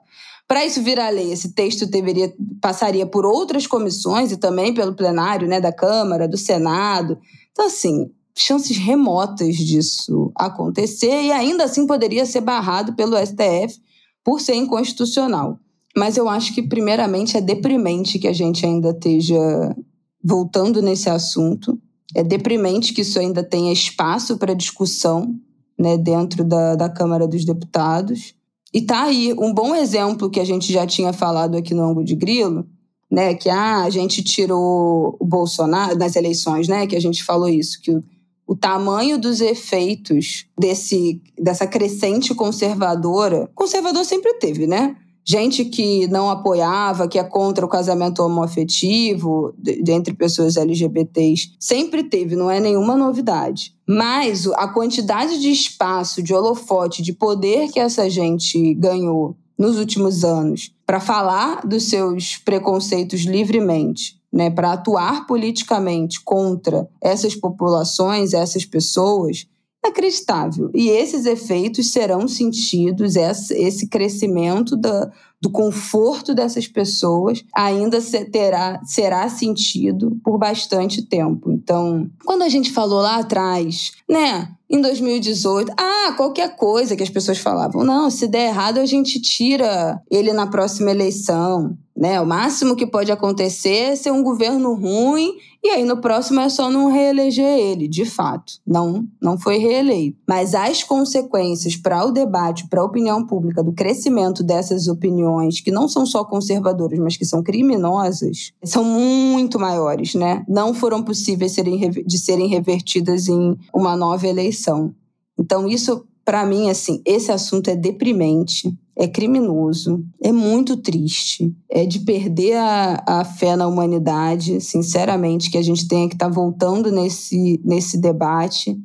Para isso virar lei, esse texto deveria passaria por outras comissões e também pelo plenário né, da Câmara, do Senado. Então, assim, chances remotas disso acontecer e ainda assim poderia ser barrado pelo STF por ser inconstitucional. Mas eu acho que, primeiramente, é deprimente que a gente ainda esteja voltando nesse assunto. É deprimente que isso ainda tenha espaço para discussão né, dentro da, da Câmara dos Deputados. E tá aí um bom exemplo que a gente já tinha falado aqui no ângulo de grilo, né, que ah, a gente tirou o Bolsonaro nas eleições, né, que a gente falou isso, que o, o tamanho dos efeitos desse dessa crescente conservadora, conservador sempre teve, né? gente que não apoiava, que é contra o casamento homoafetivo entre pessoas LGBTs, sempre teve, não é nenhuma novidade. Mas a quantidade de espaço, de holofote, de poder que essa gente ganhou nos últimos anos para falar dos seus preconceitos livremente, né, para atuar politicamente contra essas populações, essas pessoas, inacreditável. E esses efeitos serão sentidos, esse crescimento da, do conforto dessas pessoas ainda terá, será sentido por bastante tempo. Então, quando a gente falou lá atrás, né, em 2018, ah, qualquer coisa que as pessoas falavam, não, se der errado a gente tira ele na próxima eleição. Né? O máximo que pode acontecer é ser um governo ruim e aí no próximo é só não reeleger ele, de fato. Não, não foi reeleito. Mas as consequências para o debate, para a opinião pública do crescimento dessas opiniões que não são só conservadoras, mas que são criminosas, são muito maiores, né? Não foram possíveis serem, de serem revertidas em uma nova eleição. Então isso para mim, assim, esse assunto é deprimente, é criminoso, é muito triste, é de perder a, a fé na humanidade, sinceramente, que a gente tenha que estar tá voltando nesse, nesse debate.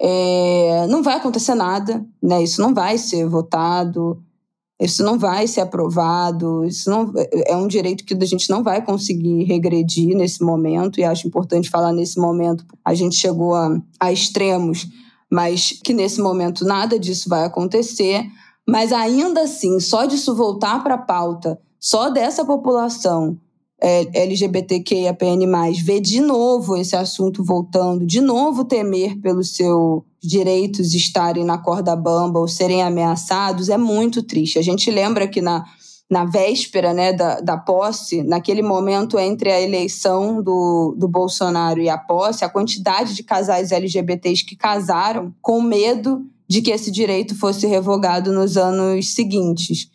É, não vai acontecer nada, né? Isso não vai ser votado, isso não vai ser aprovado, isso não é um direito que a gente não vai conseguir regredir nesse momento, e acho importante falar nesse momento. A gente chegou a, a extremos mas que nesse momento nada disso vai acontecer. Mas ainda assim, só disso voltar para a pauta, só dessa população é, LGBTQIAPN+, ver de novo esse assunto voltando, de novo temer pelos seus direitos estarem na corda bamba ou serem ameaçados, é muito triste. A gente lembra que na na véspera né, da, da posse, naquele momento entre a eleição do, do Bolsonaro e a posse, a quantidade de casais LGBTs que casaram com medo de que esse direito fosse revogado nos anos seguintes.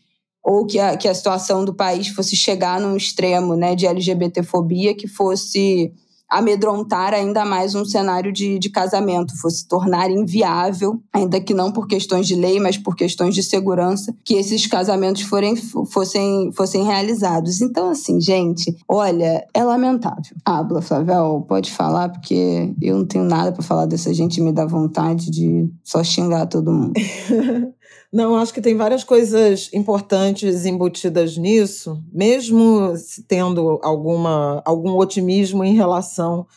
Ou que a, que a situação do país fosse chegar num extremo né, de LGBTfobia que fosse amedrontar ainda mais um cenário de, de casamento, fosse tornar inviável, ainda que não por questões de lei, mas por questões de segurança, que esses casamentos forem, fossem, fossem realizados. Então, assim, gente, olha, é lamentável. Habla, Flavel, pode falar, porque eu não tenho nada para falar dessa gente, me dá vontade de só xingar todo mundo. Não, acho que tem várias coisas importantes embutidas nisso, mesmo tendo alguma, algum otimismo em relação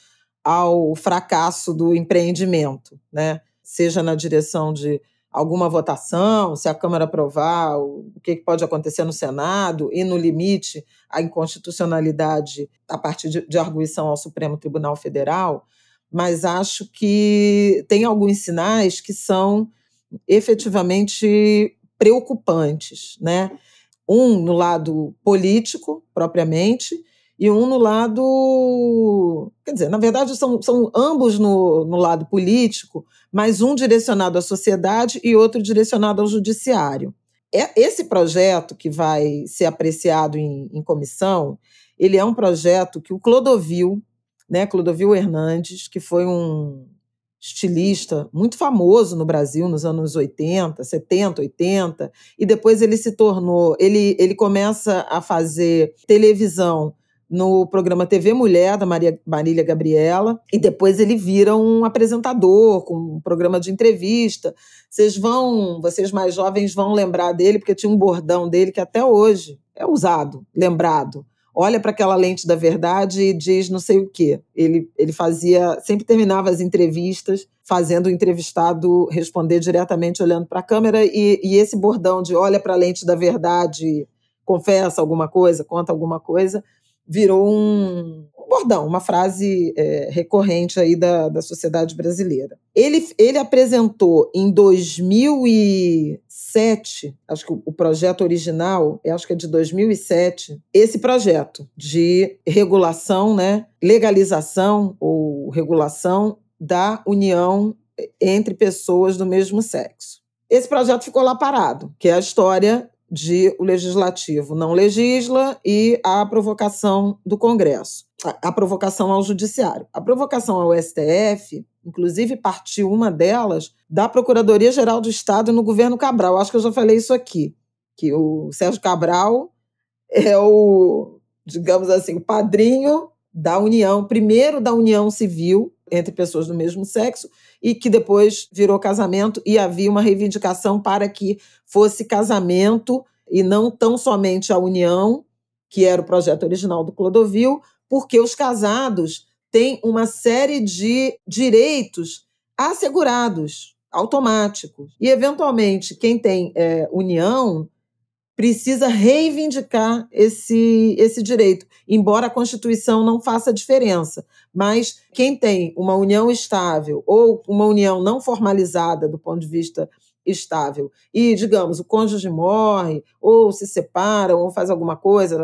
ao fracasso do empreendimento, né? seja na direção de alguma votação, se a Câmara aprovar, o que pode acontecer no Senado, e, no limite, a inconstitucionalidade a partir de, de arguição ao Supremo Tribunal Federal, mas acho que tem alguns sinais que são efetivamente preocupantes, né? Um no lado político, propriamente, e um no lado. Quer dizer, na verdade, são, são ambos no, no lado político, mas um direcionado à sociedade e outro direcionado ao judiciário. É, esse projeto que vai ser apreciado em, em comissão, ele é um projeto que o Clodovil, né, Clodovil Hernandes, que foi um estilista muito famoso no Brasil nos anos 80, 70, 80, e depois ele se tornou, ele, ele começa a fazer televisão no programa TV Mulher, da Maria, Marília Gabriela, e depois ele vira um apresentador com um programa de entrevista. Vocês vão, vocês mais jovens vão lembrar dele, porque tinha um bordão dele que até hoje é usado, lembrado olha para aquela lente da verdade e diz não sei o quê. Ele, ele fazia, sempre terminava as entrevistas fazendo o entrevistado responder diretamente olhando para a câmera e, e esse bordão de olha para a lente da verdade, confessa alguma coisa, conta alguma coisa, virou um, bordão, uma frase é, recorrente aí da, da sociedade brasileira. Ele, ele apresentou em 2007, acho que o projeto original, acho que é de 2007, esse projeto de regulação, né, legalização ou regulação da união entre pessoas do mesmo sexo. Esse projeto ficou lá parado, que é a história de o legislativo não legisla e a provocação do Congresso, a, a provocação ao judiciário. A provocação ao STF, inclusive partiu uma delas da Procuradoria-Geral do Estado no governo Cabral. Acho que eu já falei isso aqui, que o Sérgio Cabral é o, digamos assim, o padrinho da união, primeiro da união civil entre pessoas do mesmo sexo, e que depois virou casamento, e havia uma reivindicação para que fosse casamento e não tão somente a união, que era o projeto original do Clodovil, porque os casados têm uma série de direitos assegurados, automáticos. E, eventualmente, quem tem é, união precisa reivindicar esse, esse direito, embora a Constituição não faça diferença. Mas quem tem uma união estável ou uma união não formalizada do ponto de vista estável e, digamos, o cônjuge morre ou se separa ou faz alguma coisa,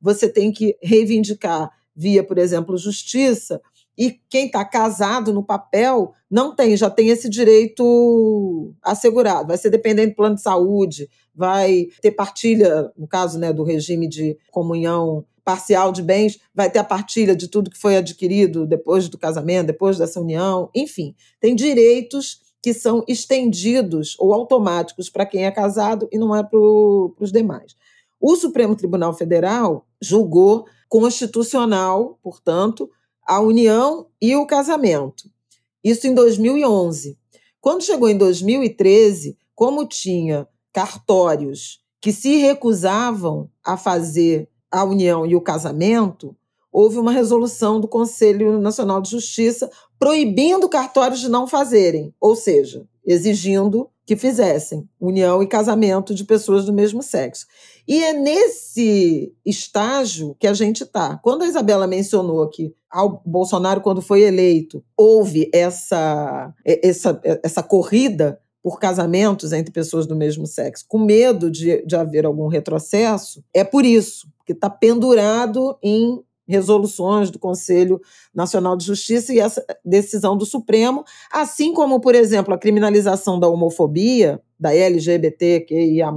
você tem que reivindicar via, por exemplo, justiça, e quem está casado no papel não tem, já tem esse direito assegurado. Vai ser dependente do plano de saúde, vai ter partilha, no caso né, do regime de comunhão parcial de bens, vai ter a partilha de tudo que foi adquirido depois do casamento, depois dessa união, enfim, tem direitos que são estendidos ou automáticos para quem é casado e não é para os demais. O Supremo Tribunal Federal julgou constitucional, portanto, a união e o casamento. Isso em 2011. Quando chegou em 2013, como tinha cartórios que se recusavam a fazer a união e o casamento, houve uma resolução do Conselho Nacional de Justiça proibindo cartórios de não fazerem, ou seja, exigindo que fizessem união e casamento de pessoas do mesmo sexo. E é nesse estágio que a gente está. Quando a Isabela mencionou que ao Bolsonaro, quando foi eleito, houve essa, essa, essa corrida por casamentos entre pessoas do mesmo sexo, com medo de, de haver algum retrocesso, é por isso, que está pendurado em resoluções do Conselho Nacional de Justiça e essa decisão do Supremo, assim como, por exemplo, a criminalização da homofobia, da LGBTQIA+,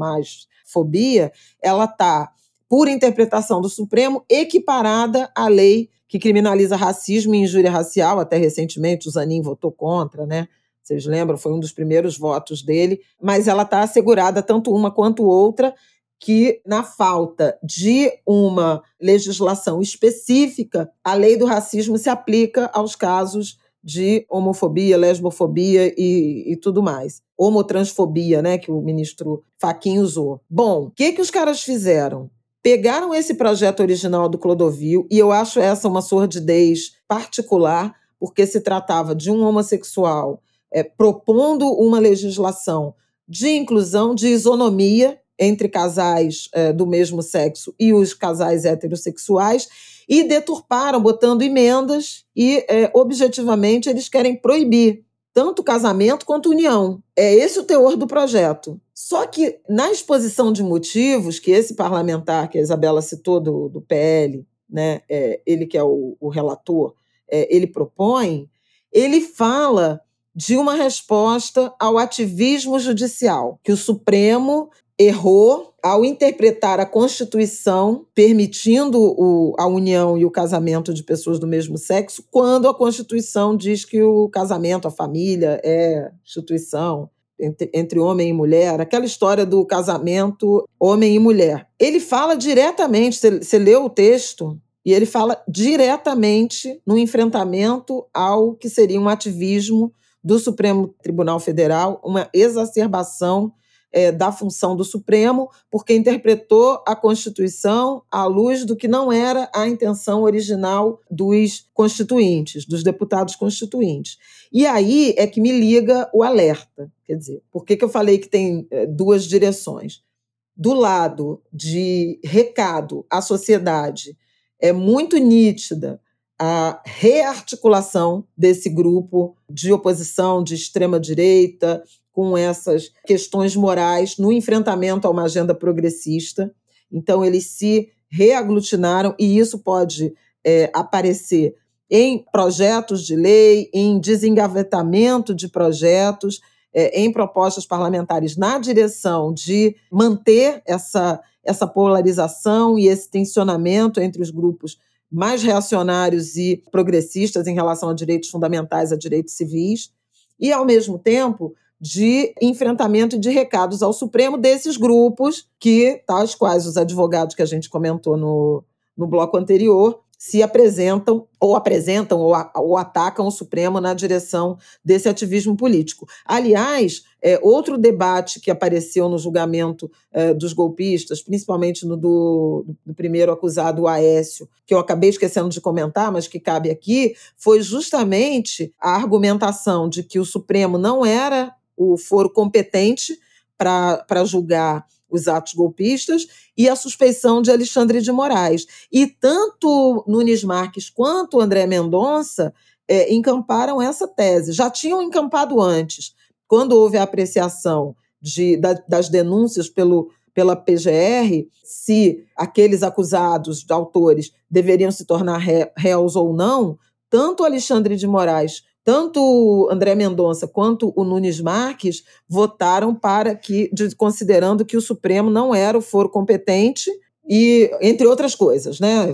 fobia, ela está, por interpretação do Supremo, equiparada à lei que criminaliza racismo e injúria racial, até recentemente o Zanin votou contra, né? Vocês lembram, foi um dos primeiros votos dele, mas ela está assegurada tanto uma quanto outra, que, na falta de uma legislação específica, a lei do racismo se aplica aos casos de homofobia, lesbofobia e, e tudo mais. Homotransfobia, né, que o ministro Faquin usou. Bom, o que, que os caras fizeram? Pegaram esse projeto original do Clodovil, e eu acho essa uma sordidez particular, porque se tratava de um homossexual é, propondo uma legislação de inclusão, de isonomia, entre casais é, do mesmo sexo e os casais heterossexuais e deturparam, botando emendas e, é, objetivamente, eles querem proibir tanto casamento quanto união. É esse o teor do projeto. Só que, na exposição de motivos que esse parlamentar, que a Isabela citou, do, do PL, né, é, ele que é o, o relator, é, ele propõe, ele fala de uma resposta ao ativismo judicial, que o Supremo errou ao interpretar a Constituição permitindo o, a união e o casamento de pessoas do mesmo sexo, quando a Constituição diz que o casamento, a família, é instituição entre, entre homem e mulher, aquela história do casamento homem e mulher. Ele fala diretamente, você, você leu o texto, e ele fala diretamente no enfrentamento ao que seria um ativismo do Supremo Tribunal Federal, uma exacerbação é, da função do Supremo, porque interpretou a Constituição à luz do que não era a intenção original dos constituintes, dos deputados constituintes. E aí é que me liga o alerta. Quer dizer, por que, que eu falei que tem é, duas direções? Do lado de recado à sociedade, é muito nítida a rearticulação desse grupo de oposição de extrema direita com essas questões morais no enfrentamento a uma agenda progressista. Então, eles se reaglutinaram e isso pode é, aparecer em projetos de lei, em desengavetamento de projetos, é, em propostas parlamentares na direção de manter essa, essa polarização e esse tensionamento entre os grupos mais reacionários e progressistas em relação a direitos fundamentais, a direitos civis, e, ao mesmo tempo, de enfrentamento de recados ao Supremo desses grupos que, tais quais os advogados que a gente comentou no, no bloco anterior, se apresentam ou apresentam ou, a, ou, atacam o Supremo na direção desse ativismo político. Aliás, é, outro debate que apareceu no julgamento é, dos golpistas, principalmente no do, do, primeiro acusado, o Aécio, que eu acabei esquecendo de comentar, mas que cabe aqui, foi justamente a argumentação de que o Supremo não era o foro competente para julgar os atos golpistas e a suspeição de Alexandre de Moraes. E tanto Nunes Marques quanto André Mendonça é, encamparam essa tese. Já tinham encampado antes, quando houve a apreciação de, da, das denúncias pelo, pela PGR, se aqueles acusados, autores, deveriam se tornar réus ou não, tanto Alexandre de Moraes tanto André Mendonça quanto o Nunes Marques votaram para que, de, considerando que o Supremo não era o foro competente e entre outras coisas, né?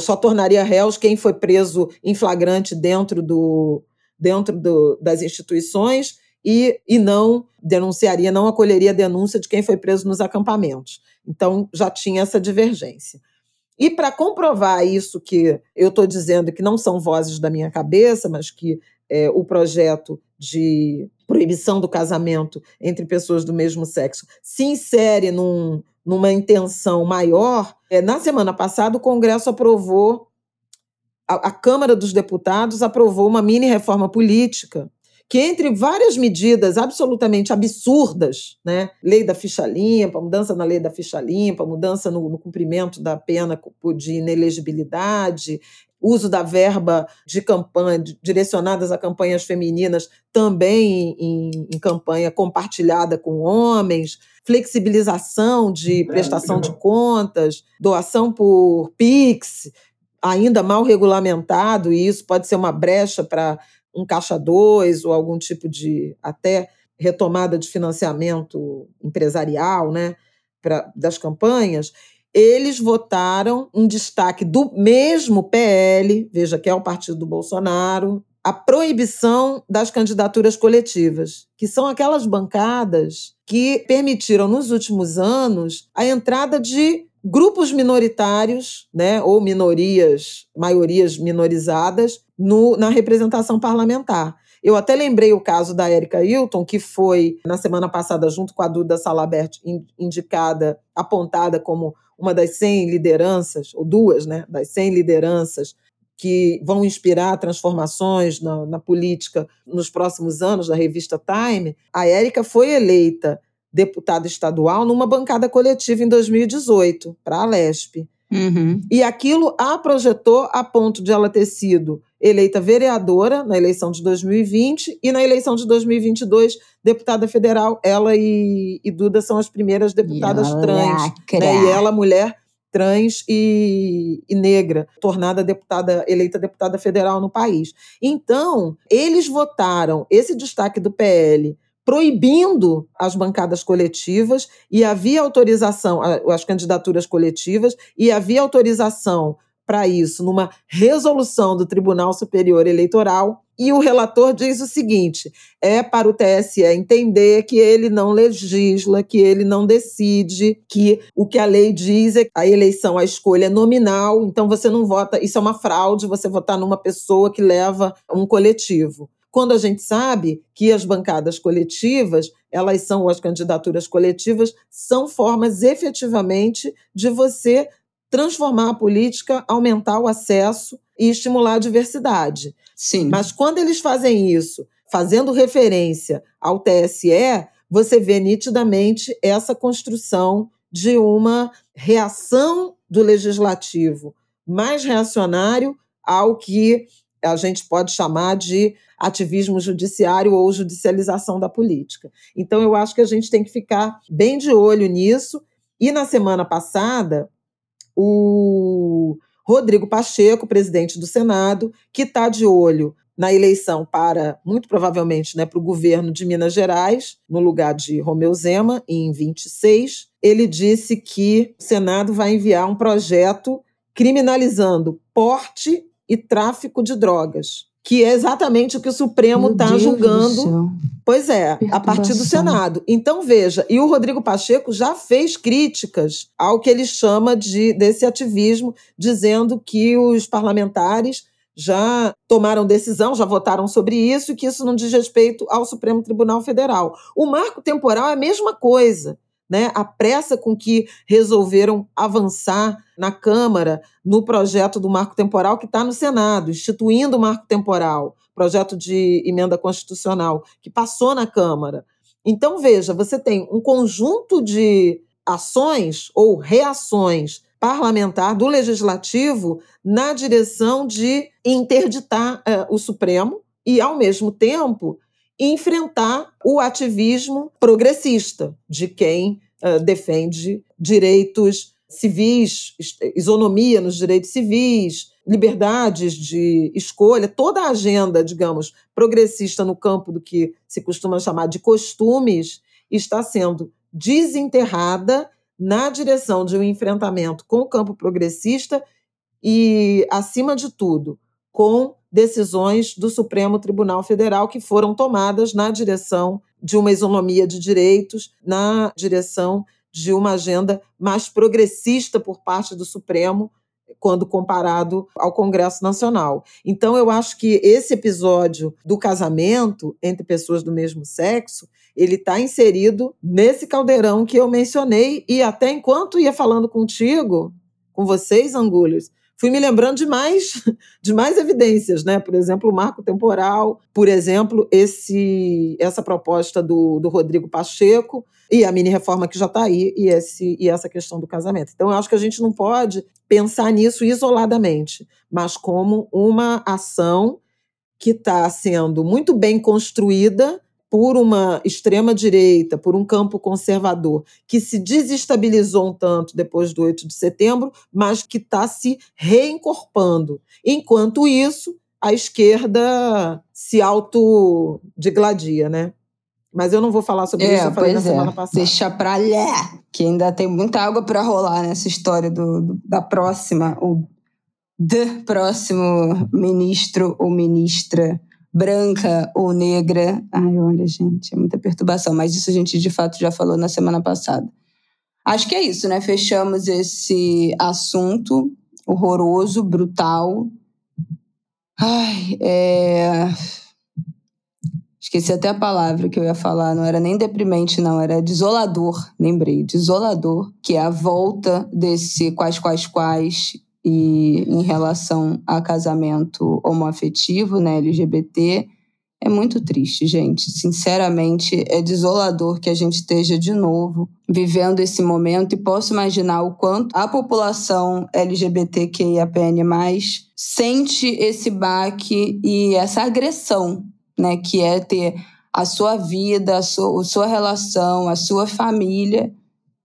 Só tornaria réus quem foi preso em flagrante dentro do dentro do, das instituições e, e não denunciaria, não acolheria a denúncia de quem foi preso nos acampamentos. Então já tinha essa divergência. E para comprovar isso que eu estou dizendo, que não são vozes da minha cabeça, mas que é, o projeto de proibição do casamento entre pessoas do mesmo sexo se insere num, numa intenção maior, é, na semana passada o Congresso aprovou, a, a Câmara dos Deputados aprovou uma mini reforma política que entre várias medidas absolutamente absurdas, né, lei da ficha limpa, mudança na lei da ficha limpa, mudança no, no cumprimento da pena de inelegibilidade, uso da verba de campanha direcionadas a campanhas femininas também em, em campanha compartilhada com homens, flexibilização de prestação de contas, doação por Pix, ainda mal regulamentado, e isso pode ser uma brecha para um caixa 2 ou algum tipo de até retomada de financiamento empresarial, né, pra, das campanhas eles votaram um destaque do mesmo PL, veja que é o partido do Bolsonaro, a proibição das candidaturas coletivas, que são aquelas bancadas que permitiram nos últimos anos a entrada de grupos minoritários, né, ou minorias, maiorias minorizadas no, na representação parlamentar. Eu até lembrei o caso da Érica Hilton, que foi, na semana passada, junto com a Duda Salabert, indicada, apontada como uma das 100 lideranças, ou duas né, das 100 lideranças que vão inspirar transformações na, na política nos próximos anos, da revista Time, a Érica foi eleita deputada estadual numa bancada coletiva em 2018, para a Lesp. Uhum. E aquilo a projetou a ponto de ela ter sido eleita vereadora na eleição de 2020 e na eleição de 2022 deputada federal. Ela e, e Duda são as primeiras deputadas e trans. Né? E ela, mulher trans e, e, negra, tornada deputada, eleita deputada federal no país. Então, eles votaram esse destaque do PL proibindo as bancadas coletivas e havia autorização, as candidaturas coletivas, e havia autorização para isso numa resolução do Tribunal Superior Eleitoral. E o relator diz o seguinte: é para o TSE entender que ele não legisla, que ele não decide, que o que a lei diz é que a eleição, a escolha é nominal, então você não vota, isso é uma fraude, você votar numa pessoa que leva um coletivo quando a gente sabe que as bancadas coletivas, elas são, as candidaturas coletivas, são formas efetivamente de você transformar a política, aumentar o acesso e estimular a diversidade. Sim. Mas quando eles fazem isso, fazendo referência ao TSE, você vê nitidamente essa construção de uma reação do legislativo mais reacionário ao que a gente pode chamar de ativismo judiciário ou judicialização da política. Então, eu acho que a gente tem que ficar bem de olho nisso. E na semana passada, o Rodrigo Pacheco, presidente do Senado, que está de olho na eleição para, muito provavelmente, né, para o governo de Minas Gerais, no lugar de Romeu Zema, em 26, ele disse que o Senado vai enviar um projeto criminalizando porte e tráfico de drogas. que é exatamente o que o Supremo está julgando. Pois é, a partir do Senado. Então, veja, e o Rodrigo Pacheco já fez críticas ao que ele chama de desse ativismo, dizendo que os parlamentares já tomaram decisão, já votaram sobre isso, e que isso não diz respeito ao Supremo Tribunal Federal. O marco temporal é a mesma coisa. Né, a pressa com que resolveram avançar na Câmara no projeto do marco temporal que está no Senado, instituindo o marco temporal, projeto de emenda constitucional que passou na Câmara. Então, veja, você tem um conjunto de ações ou reações parlamentar do legislativo na direção de interditar eh, o Supremo e, ao mesmo tempo, enfrentar o ativismo progressista de quem uh, defende direitos civis, isonomia nos direitos civis, liberdades de escolha, toda a agenda, digamos, progressista no campo do que se costuma chamar de costumes, está sendo desenterrada na direção de um enfrentamento com o campo progressista e, acima de tudo, com decisões do Supremo Tribunal Federal que foram tomadas na direção de uma isonomia de direitos, na direção de uma agenda mais progressista por parte do Supremo, quando comparado ao Congresso Nacional. Então, eu acho que esse episódio do casamento entre pessoas do mesmo sexo ele está inserido nesse caldeirão que eu mencionei e até enquanto ia falando contigo, com vocês, Angulhos, fui me lembrando de mais, de mais evidências, né? Por exemplo, o marco temporal, por exemplo, esse, essa proposta do, do Rodrigo Pacheco e a mini reforma que já está aí e, esse, e essa questão do casamento. Então, eu acho que a gente não pode pensar nisso isoladamente, mas como uma ação que está sendo muito bem construída por uma extrema-direita, por um campo conservador, que se desestabilizou um tanto depois do 8 de setembro, mas que está se reencorpando. Enquanto isso, a esquerda se autodigladia, né? Mas eu não vou falar sobre é, isso, eu falei na é. semana passada. Deixa pra lá, que ainda tem muita água para rolar nessa história do, do, da próxima, ou do próximo ministro ou ministra branca ou negra. Ai, olha, gente, é muita perturbação, mas isso a gente de fato já falou na semana passada. Acho que é isso, né? Fechamos esse assunto horroroso, brutal. Ai, é. Esqueci até a palavra que eu ia falar, não era nem deprimente, não, era desolador, lembrei, desolador, que é a volta desse quais, quais, quais e em relação a casamento homoafetivo, né, LGBT, é muito triste, gente. Sinceramente, é desolador que a gente esteja de novo vivendo esse momento e posso imaginar o quanto a população LGBTQIAPN+, sente esse baque e essa agressão, né, que é ter a sua vida, a sua, a sua relação, a sua família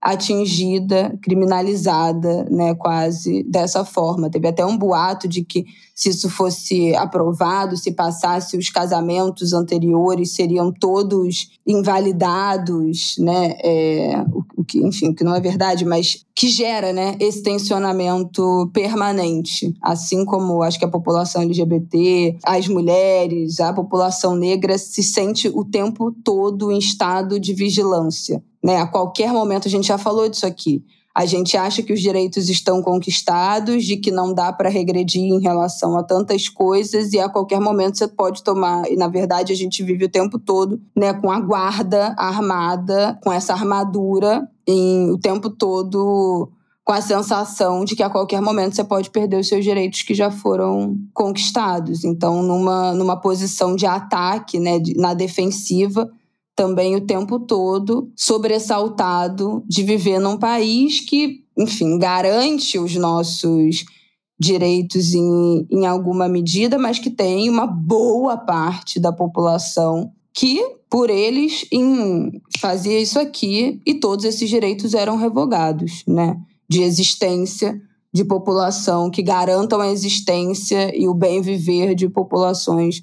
atingida, criminalizada, né, quase dessa forma. Teve até um boato de que se isso fosse aprovado, se passasse os casamentos anteriores seriam todos invalidados, né, é, o, que, enfim, que não é verdade, mas que gera, né, esse tensionamento permanente, assim como acho que a população LGBT, as mulheres, a população negra se sente o tempo todo em estado de vigilância né? A qualquer momento, a gente já falou disso aqui. A gente acha que os direitos estão conquistados, de que não dá para regredir em relação a tantas coisas, e a qualquer momento você pode tomar. E na verdade a gente vive o tempo todo né, com a guarda armada, com essa armadura, em, o tempo todo com a sensação de que a qualquer momento você pode perder os seus direitos que já foram conquistados. Então, numa, numa posição de ataque, né, de, na defensiva, também o tempo todo sobressaltado de viver num país que, enfim, garante os nossos direitos em, em alguma medida, mas que tem uma boa parte da população que, por eles, em, fazia isso aqui e todos esses direitos eram revogados, né? De existência de população que garantam a existência e o bem viver de populações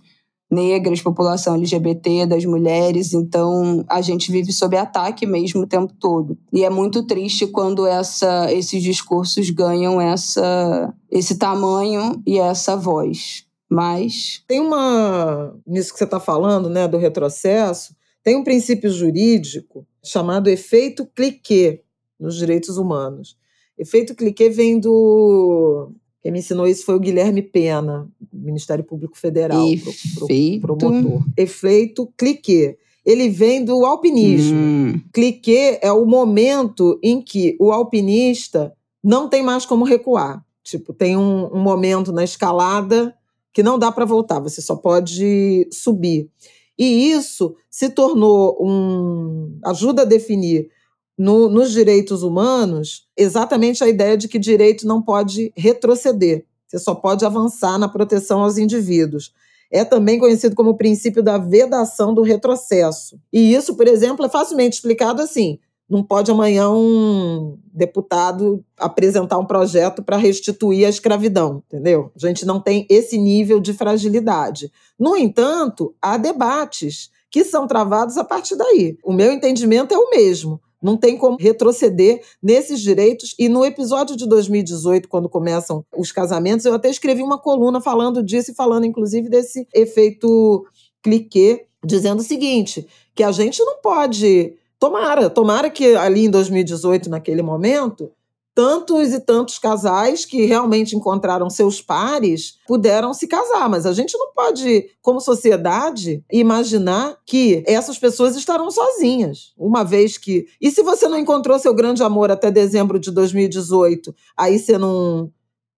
negras, população LGBT, das mulheres, então a gente vive sob ataque mesmo o tempo todo. E é muito triste quando essa, esses discursos ganham essa, esse tamanho e essa voz. mas. Tem uma. Nisso que você está falando, né, do retrocesso, tem um princípio jurídico chamado efeito cliquet nos direitos humanos. Efeito cliquet vem do. Quem me ensinou isso foi o Guilherme Pena, Ministério Público Federal, Efeito... promotor. Efeito cliquet. Ele vem do alpinismo. Hum. Cliquet é o momento em que o alpinista não tem mais como recuar. Tipo, tem um, um momento na escalada que não dá para voltar, você só pode subir. E isso se tornou um. ajuda a definir no, nos direitos humanos exatamente a ideia de que direito não pode retroceder, você só pode avançar na proteção aos indivíduos. É também conhecido como o princípio da vedação do retrocesso. E isso, por exemplo, é facilmente explicado assim: não pode amanhã um deputado apresentar um projeto para restituir a escravidão, entendeu? A gente não tem esse nível de fragilidade. No entanto, há debates que são travados a partir daí. O meu entendimento é o mesmo. Não tem como retroceder nesses direitos. E no episódio de 2018, quando começam os casamentos, eu até escrevi uma coluna falando disso e falando, inclusive, desse efeito cliquê, dizendo o seguinte: que a gente não pode Tomara, tomara que ali em 2018, naquele momento, tantos e tantos casais que realmente encontraram seus pares puderam se casar, mas a gente não pode, como sociedade, imaginar que essas pessoas estarão sozinhas, uma vez que. E se você não encontrou seu grande amor até dezembro de 2018, aí você não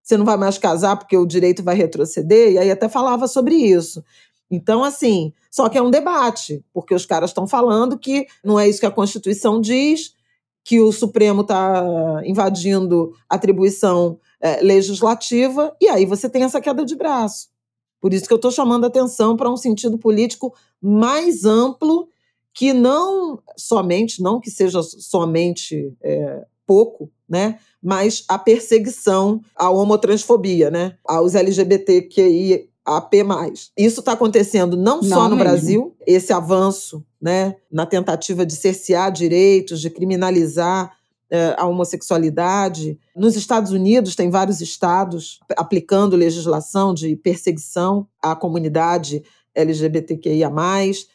você não vai mais casar porque o direito vai retroceder, e aí até falava sobre isso. Então, assim, só que é um debate, porque os caras estão falando que não é isso que a Constituição diz, que o Supremo está invadindo atribuição é, legislativa, e aí você tem essa queda de braço. Por isso que eu estou chamando a atenção para um sentido político mais amplo, que não somente, não que seja somente é, pouco, né? mas a perseguição à homotransfobia, né? aos LGBTQI AP+. Isso está acontecendo não, não só no mesmo. Brasil, esse avanço né, na tentativa de cercear direitos, de criminalizar é, a homossexualidade. Nos Estados Unidos, tem vários estados aplicando legislação de perseguição à comunidade LGBTQIA.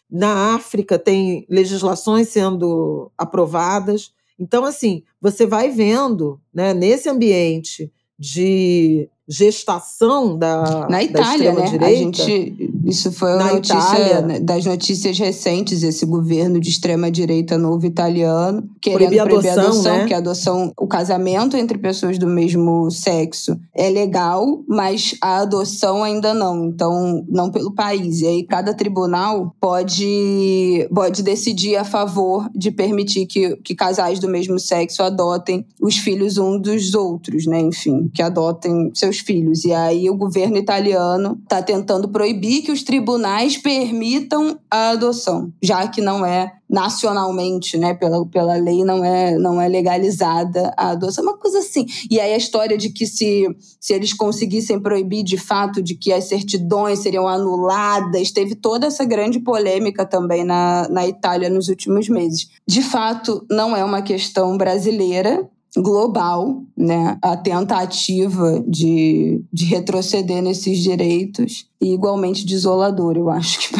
Na África, tem legislações sendo aprovadas. Então, assim, você vai vendo né, nesse ambiente de gestação da, Na Itália, da né? A gente, isso foi uma notícia Itália. Das notícias recentes, esse governo de extrema-direita novo italiano, querendo proibir, proibir adoção, a adoção, né? porque a adoção, o casamento entre pessoas do mesmo sexo é legal, mas a adoção ainda não. Então, não pelo país. E aí, cada tribunal pode, pode decidir a favor de permitir que, que casais do mesmo sexo adotem os filhos um dos outros, né? Enfim, que adotem seus filhos. E aí o governo italiano está tentando proibir que os tribunais permitam a adoção, já que não é nacionalmente, né, pela, pela lei não é não é legalizada a adoção, uma coisa assim. E aí a história de que se, se eles conseguissem proibir de fato de que as certidões seriam anuladas, teve toda essa grande polêmica também na, na Itália nos últimos meses. De fato, não é uma questão brasileira, global, né, a tentativa de, de retroceder nesses direitos e igualmente desolador, eu acho que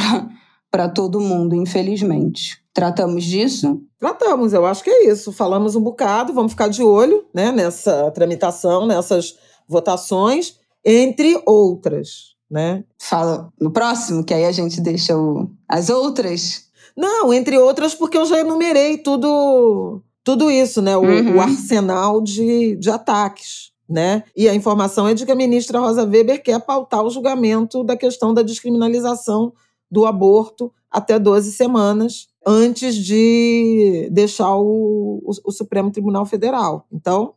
para todo mundo, infelizmente. Tratamos disso? Tratamos, eu acho que é isso. Falamos um bocado, vamos ficar de olho né, nessa tramitação, nessas votações, entre outras. Né? Fala no próximo, que aí a gente deixa o, as outras. Não, entre outras, porque eu já enumerei tudo tudo isso, né? O, uhum. o arsenal de, de ataques. Né? E a informação é de que a ministra Rosa Weber quer pautar o julgamento da questão da descriminalização do aborto até 12 semanas antes de deixar o, o, o Supremo Tribunal Federal. Então,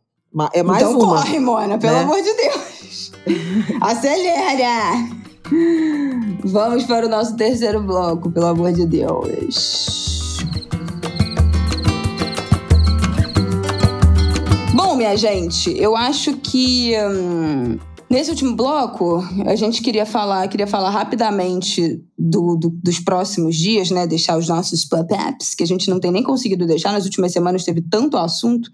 é mais então uma. corre, Mona, pelo né? amor de Deus. Acelera! Vamos para o nosso terceiro bloco, pelo amor de Deus. Bom, minha gente, eu acho que hum, nesse último bloco a gente queria falar, queria falar rapidamente do, do, dos próximos dias, né? Deixar os nossos pop-ups, que a gente não tem nem conseguido deixar. Nas últimas semanas teve tanto assunto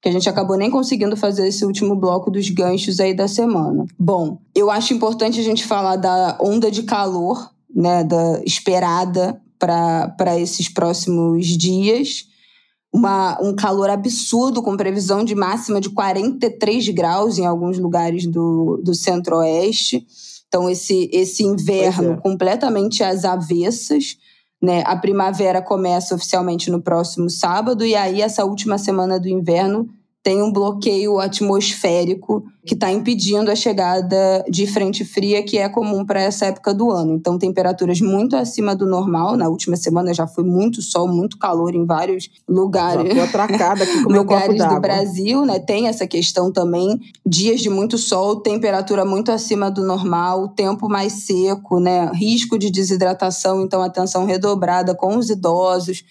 que a gente acabou nem conseguindo fazer esse último bloco dos ganchos aí da semana. Bom, eu acho importante a gente falar da onda de calor, né, da esperada para esses próximos dias. Uma, um calor absurdo, com previsão de máxima de 43 graus em alguns lugares do, do centro-oeste. Então, esse, esse inverno é. completamente às avessas. Né? A primavera começa oficialmente no próximo sábado, e aí, essa última semana do inverno tem um bloqueio atmosférico que está impedindo a chegada de frente fria, que é comum para essa época do ano. Então, temperaturas muito acima do normal. Na última semana já foi muito sol, muito calor em vários lugares. Já atracada aqui com lugares do Brasil, né? Tem essa questão também. Dias de muito sol, temperatura muito acima do normal, tempo mais seco, né? Risco de desidratação, então atenção redobrada com os idosos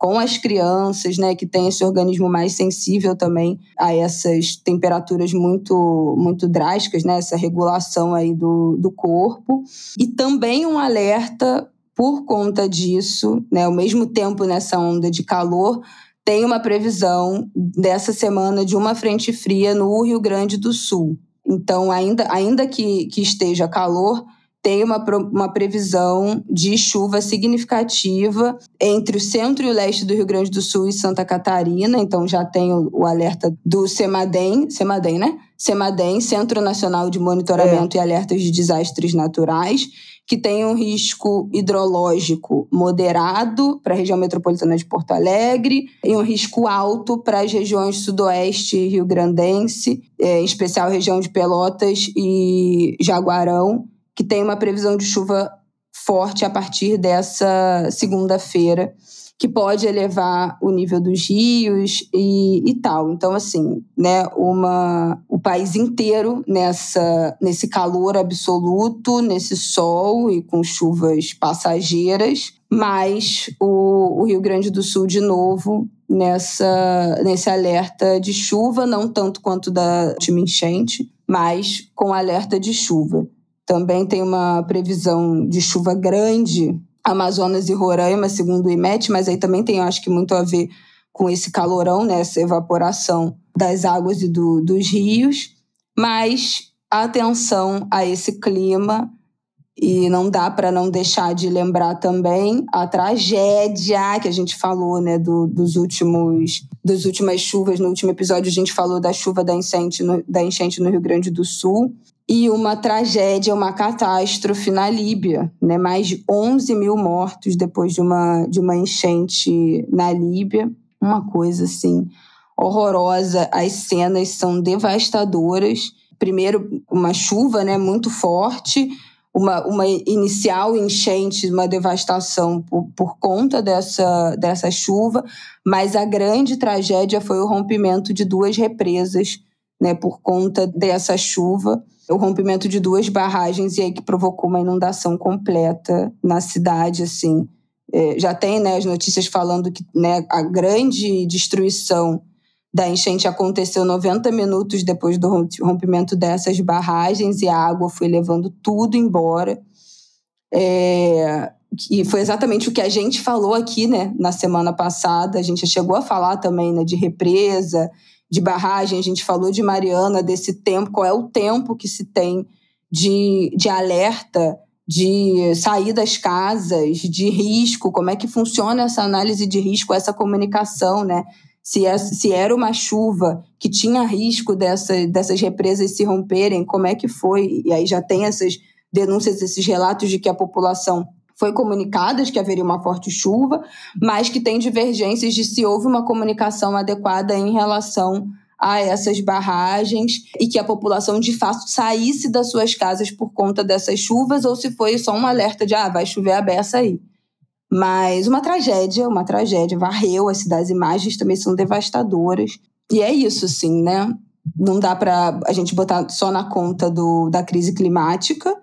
com as crianças, né, que tem esse organismo mais sensível também a essas temperaturas muito muito drásticas, né, essa regulação aí do, do corpo. E também um alerta por conta disso, né, ao mesmo tempo nessa onda de calor, tem uma previsão dessa semana de uma frente fria no Rio Grande do Sul. Então, ainda, ainda que, que esteja calor, tem uma, uma previsão de chuva significativa entre o centro e o leste do Rio Grande do Sul e Santa Catarina. Então já tem o, o alerta do CEMADEM, CEMADEM, né? CEMADEM, Centro Nacional de Monitoramento é. e Alertas de Desastres Naturais, que tem um risco hidrológico moderado para a região metropolitana de Porto Alegre e um risco alto para as regiões sudoeste e rio-grandense, é, em especial região de Pelotas e Jaguarão, que tem uma previsão de chuva forte a partir dessa segunda-feira, que pode elevar o nível dos rios e, e, tal. Então, assim, né, uma, o país inteiro nessa, nesse calor absoluto, nesse sol e com chuvas passageiras, mas o, o Rio Grande do Sul, de novo, nessa, nesse alerta de chuva, não tanto quanto da última enchente, mas com alerta de chuva. Também tem uma previsão de chuva grande, Amazonas e Roraima, segundo o IMET, mas aí também tem, acho que, muito a ver com esse calorão, né, essa evaporação das águas e do, dos rios. Mas atenção a esse clima e não dá para não deixar de lembrar também a tragédia que a gente falou, né, do, dos últimos das últimas chuvas. No último episódio a gente falou da chuva da enchente no, da enchente no Rio Grande do Sul e uma tragédia, uma catástrofe na Líbia, né? Mais de 11 mil mortos depois de uma, de uma enchente na Líbia. Uma coisa, assim, horrorosa. As cenas são devastadoras. Primeiro, uma chuva né, muito forte, uma, uma inicial enchente, uma devastação por, por conta dessa, dessa chuva, mas a grande tragédia foi o rompimento de duas represas né, por conta dessa chuva o rompimento de duas barragens e aí que provocou uma inundação completa na cidade, assim. É, já tem né, as notícias falando que né, a grande destruição da enchente aconteceu 90 minutos depois do rompimento dessas barragens e a água foi levando tudo embora. É, e foi exatamente o que a gente falou aqui né, na semana passada. A gente chegou a falar também né, de represa, de barragem, a gente falou de Mariana, desse tempo, qual é o tempo que se tem de, de alerta, de sair das casas, de risco, como é que funciona essa análise de risco, essa comunicação, né? Se, é, se era uma chuva que tinha risco dessa, dessas represas se romperem, como é que foi? E aí já tem essas denúncias, esses relatos de que a população foi comunicada de que haveria uma forte chuva, mas que tem divergências de se houve uma comunicação adequada em relação a essas barragens e que a população de fato saísse das suas casas por conta dessas chuvas ou se foi só um alerta de ah, vai chover a beça aí. Mas uma tragédia, uma tragédia, varreu as cidades, imagens também são devastadoras. E é isso, sim, né? Não dá para a gente botar só na conta do, da crise climática,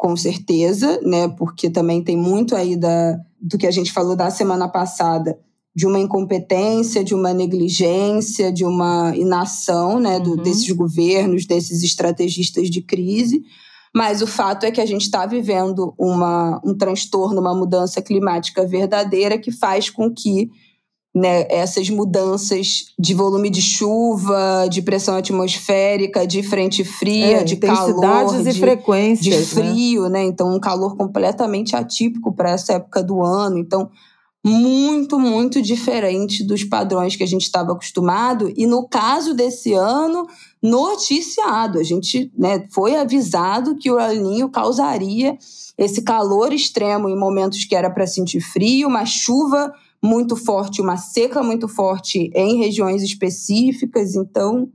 com certeza, né? Porque também tem muito aí da, do que a gente falou da semana passada, de uma incompetência, de uma negligência, de uma inação, né? Do, uhum. Desses governos, desses estrategistas de crise. Mas o fato é que a gente está vivendo uma, um transtorno, uma mudança climática verdadeira que faz com que né, essas mudanças de volume de chuva, de pressão atmosférica, de frente fria, é, de calor, e de, frequências, de né? frio, né? né? Então um calor completamente atípico para essa época do ano. Então muito, muito diferente dos padrões que a gente estava acostumado. E no caso desse ano, noticiado. A gente né, foi avisado que o El Ninho causaria esse calor extremo em momentos que era para sentir frio, uma chuva muito forte, uma seca muito forte em regiões específicas. Então,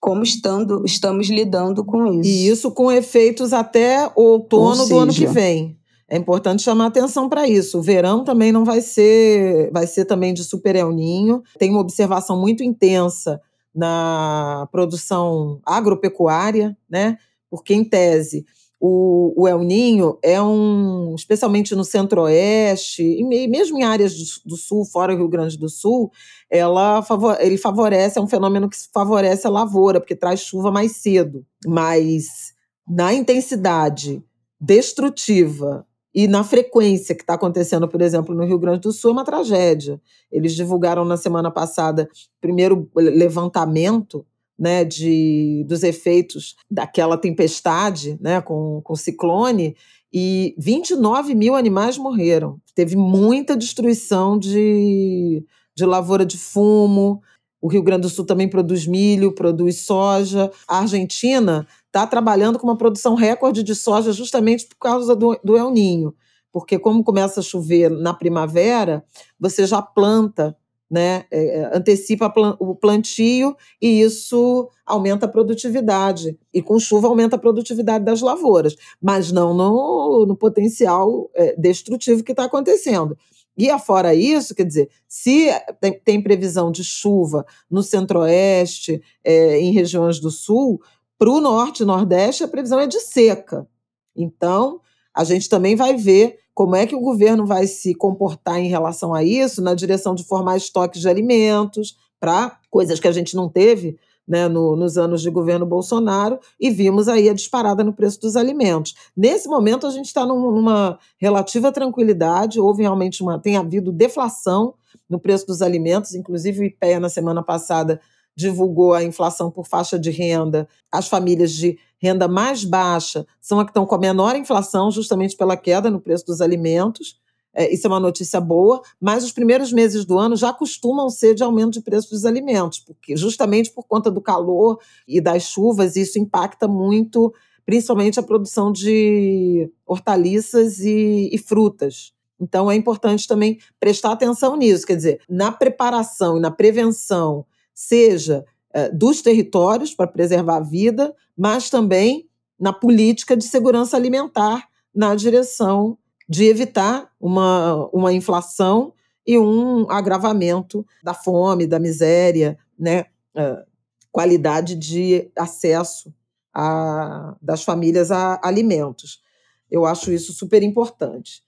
como estando, estamos lidando com isso? E isso com efeitos até outono seja, do ano que vem. É importante chamar atenção para isso. O verão também não vai ser, vai ser também de super El Ninho. Tem uma observação muito intensa na produção agropecuária, né? Porque em tese o, o El Ninho é um, especialmente no centro-oeste e mesmo em áreas do, do, sul, fora do Rio Grande do Sul, ela ele favorece, é um fenômeno que favorece a lavoura, porque traz chuva mais cedo. Mas na intensidade destrutiva e na frequência que está acontecendo, por exemplo, no Rio Grande do Sul, é uma tragédia. Eles divulgaram na semana passada o primeiro levantamento né, de, dos efeitos daquela tempestade né, com, com ciclone, e 29 mil animais morreram. Teve muita destruição de, de lavoura de fumo. O Rio Grande do Sul também produz milho, produz soja. A Argentina está trabalhando com uma produção recorde de soja justamente por causa do, do El Ninho. Porque, como começa a chover na primavera, você já planta, né, é, é antecipa o plantio e isso aumenta a produtividade. E com chuva aumenta a produtividade das lavouras, mas não no, no potencial é, destrutivo que está acontecendo. E afora isso, quer dizer, se tem, tem previsão de chuva no centro-oeste, é, em regiões do sul, para o norte e nordeste, a previsão é de seca. Então, a gente também vai ver como é que o governo vai se comportar em relação a isso, na direção de formar estoques de alimentos, para coisas que a gente não teve né, no, nos anos de governo Bolsonaro, e vimos aí a disparada no preço dos alimentos. Nesse momento, a gente está numa relativa tranquilidade, houve realmente uma. tem havido deflação no preço dos alimentos, inclusive o IPEA, na semana passada, divulgou a inflação por faixa de renda, as famílias de renda mais baixa são as que estão com a menor inflação, justamente pela queda no preço dos alimentos. É, isso é uma notícia boa, mas os primeiros meses do ano já costumam ser de aumento de preço dos alimentos, porque justamente por conta do calor e das chuvas, isso impacta muito, principalmente a produção de hortaliças e, e frutas. Então é importante também prestar atenção nisso, quer dizer, na preparação e na prevenção seja é, dos territórios para preservar a vida, mas também na política de segurança alimentar na direção de evitar uma, uma inflação e um agravamento da fome, da miséria, né? É, qualidade de acesso a, das famílias a alimentos. Eu acho isso super importante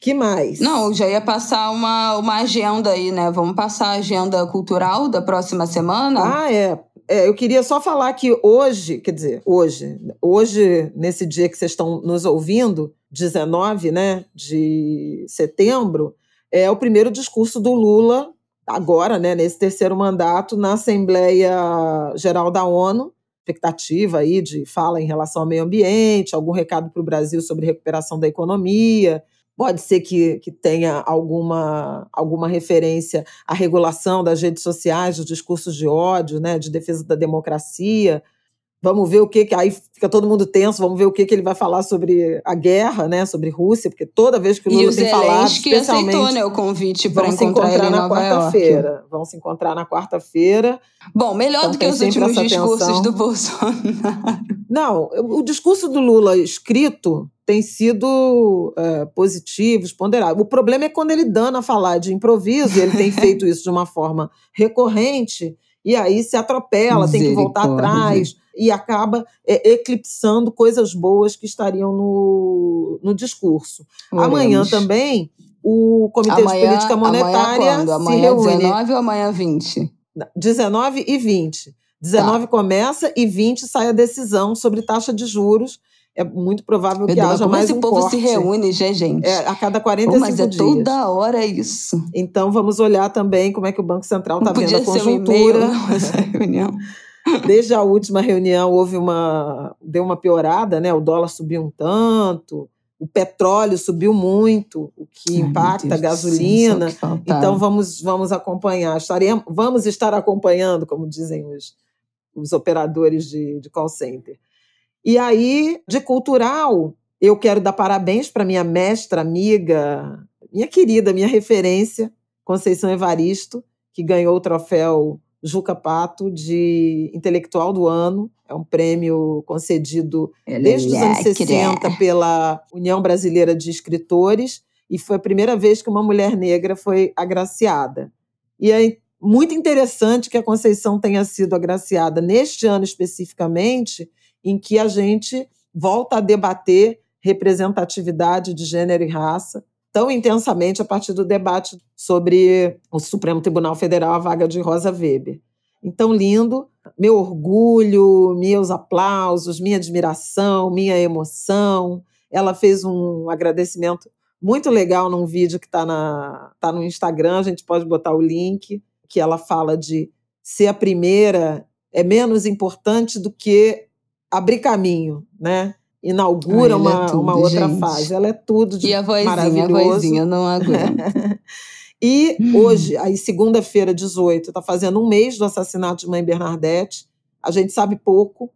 que mais? Não, já ia passar uma, uma agenda aí, né? Vamos passar a agenda cultural da próxima semana? Ah, é. é. Eu queria só falar que hoje, quer dizer, hoje, hoje, nesse dia que vocês estão nos ouvindo, 19 né, de setembro, é o primeiro discurso do Lula, agora, né, nesse terceiro mandato, na Assembleia Geral da ONU, expectativa aí de fala em relação ao meio ambiente, algum recado para o Brasil sobre recuperação da economia, Pode ser que, que tenha alguma, alguma referência à regulação das redes sociais, dos discursos de ódio, né, de defesa da democracia. Vamos ver o que, que aí fica todo mundo tenso, vamos ver o que, que ele vai falar sobre a guerra, né, sobre Rússia, porque toda vez que o Lula e o tem falado, especialmente aceitou, né, o convite para encontrar, se encontrar na quarta-feira. Vão se encontrar na quarta-feira. Bom, melhor então, do que os últimos discursos do Bolsonaro. Não, o discurso do Lula escrito tem sido é, positivos, ponderáveis. O problema é quando ele dana falar de improviso, e ele tem feito isso de uma forma recorrente, e aí se atropela, tem que voltar atrás, e acaba é, eclipsando coisas boas que estariam no, no discurso. Oremos. Amanhã também, o Comitê amanhã, de Política Monetária amanhã quando? Amanhã se reúne. 19 ou amanhã 20? 19 e 20. 19 tá. começa e 20 sai a decisão sobre taxa de juros é muito provável que Deus, haja mais esse um povo corte. se reúne, gente? É, a cada 45 Pô, mas é dias. toda hora isso. Então vamos olhar também como é que o Banco Central está vendo a um conjuntura. não, essa reunião. Desde a última reunião houve uma deu uma piorada, né? O dólar subiu um tanto, o petróleo subiu muito, o que Ai, impacta a Deus gasolina. faltava. Então vamos vamos acompanhar, estaremos, vamos estar acompanhando, como dizem os, os operadores de, de call center. E aí, de cultural, eu quero dar parabéns para minha mestra, amiga, minha querida, minha referência, Conceição Evaristo, que ganhou o troféu Juca Pato de intelectual do ano. É um prêmio concedido Ela desde os é anos lacra. 60 pela União Brasileira de Escritores e foi a primeira vez que uma mulher negra foi agraciada. E é muito interessante que a Conceição tenha sido agraciada neste ano especificamente, em que a gente volta a debater representatividade de gênero e raça tão intensamente a partir do debate sobre o Supremo Tribunal Federal, a vaga de Rosa Weber. Então, lindo, meu orgulho, meus aplausos, minha admiração, minha emoção. Ela fez um agradecimento muito legal num vídeo que está tá no Instagram, a gente pode botar o link, que ela fala de ser a primeira é menos importante do que abrir caminho, né? Inaugura Ai, é uma, tudo, uma outra gente. fase. Ela é tudo de E a vozinha, a maravilhoso. vozinha, eu não aguento. E Hum. hoje, aí segunda-feira, 18, está fazendo um mês do assassinato de mãe Bernadette. A gente sabe pouco,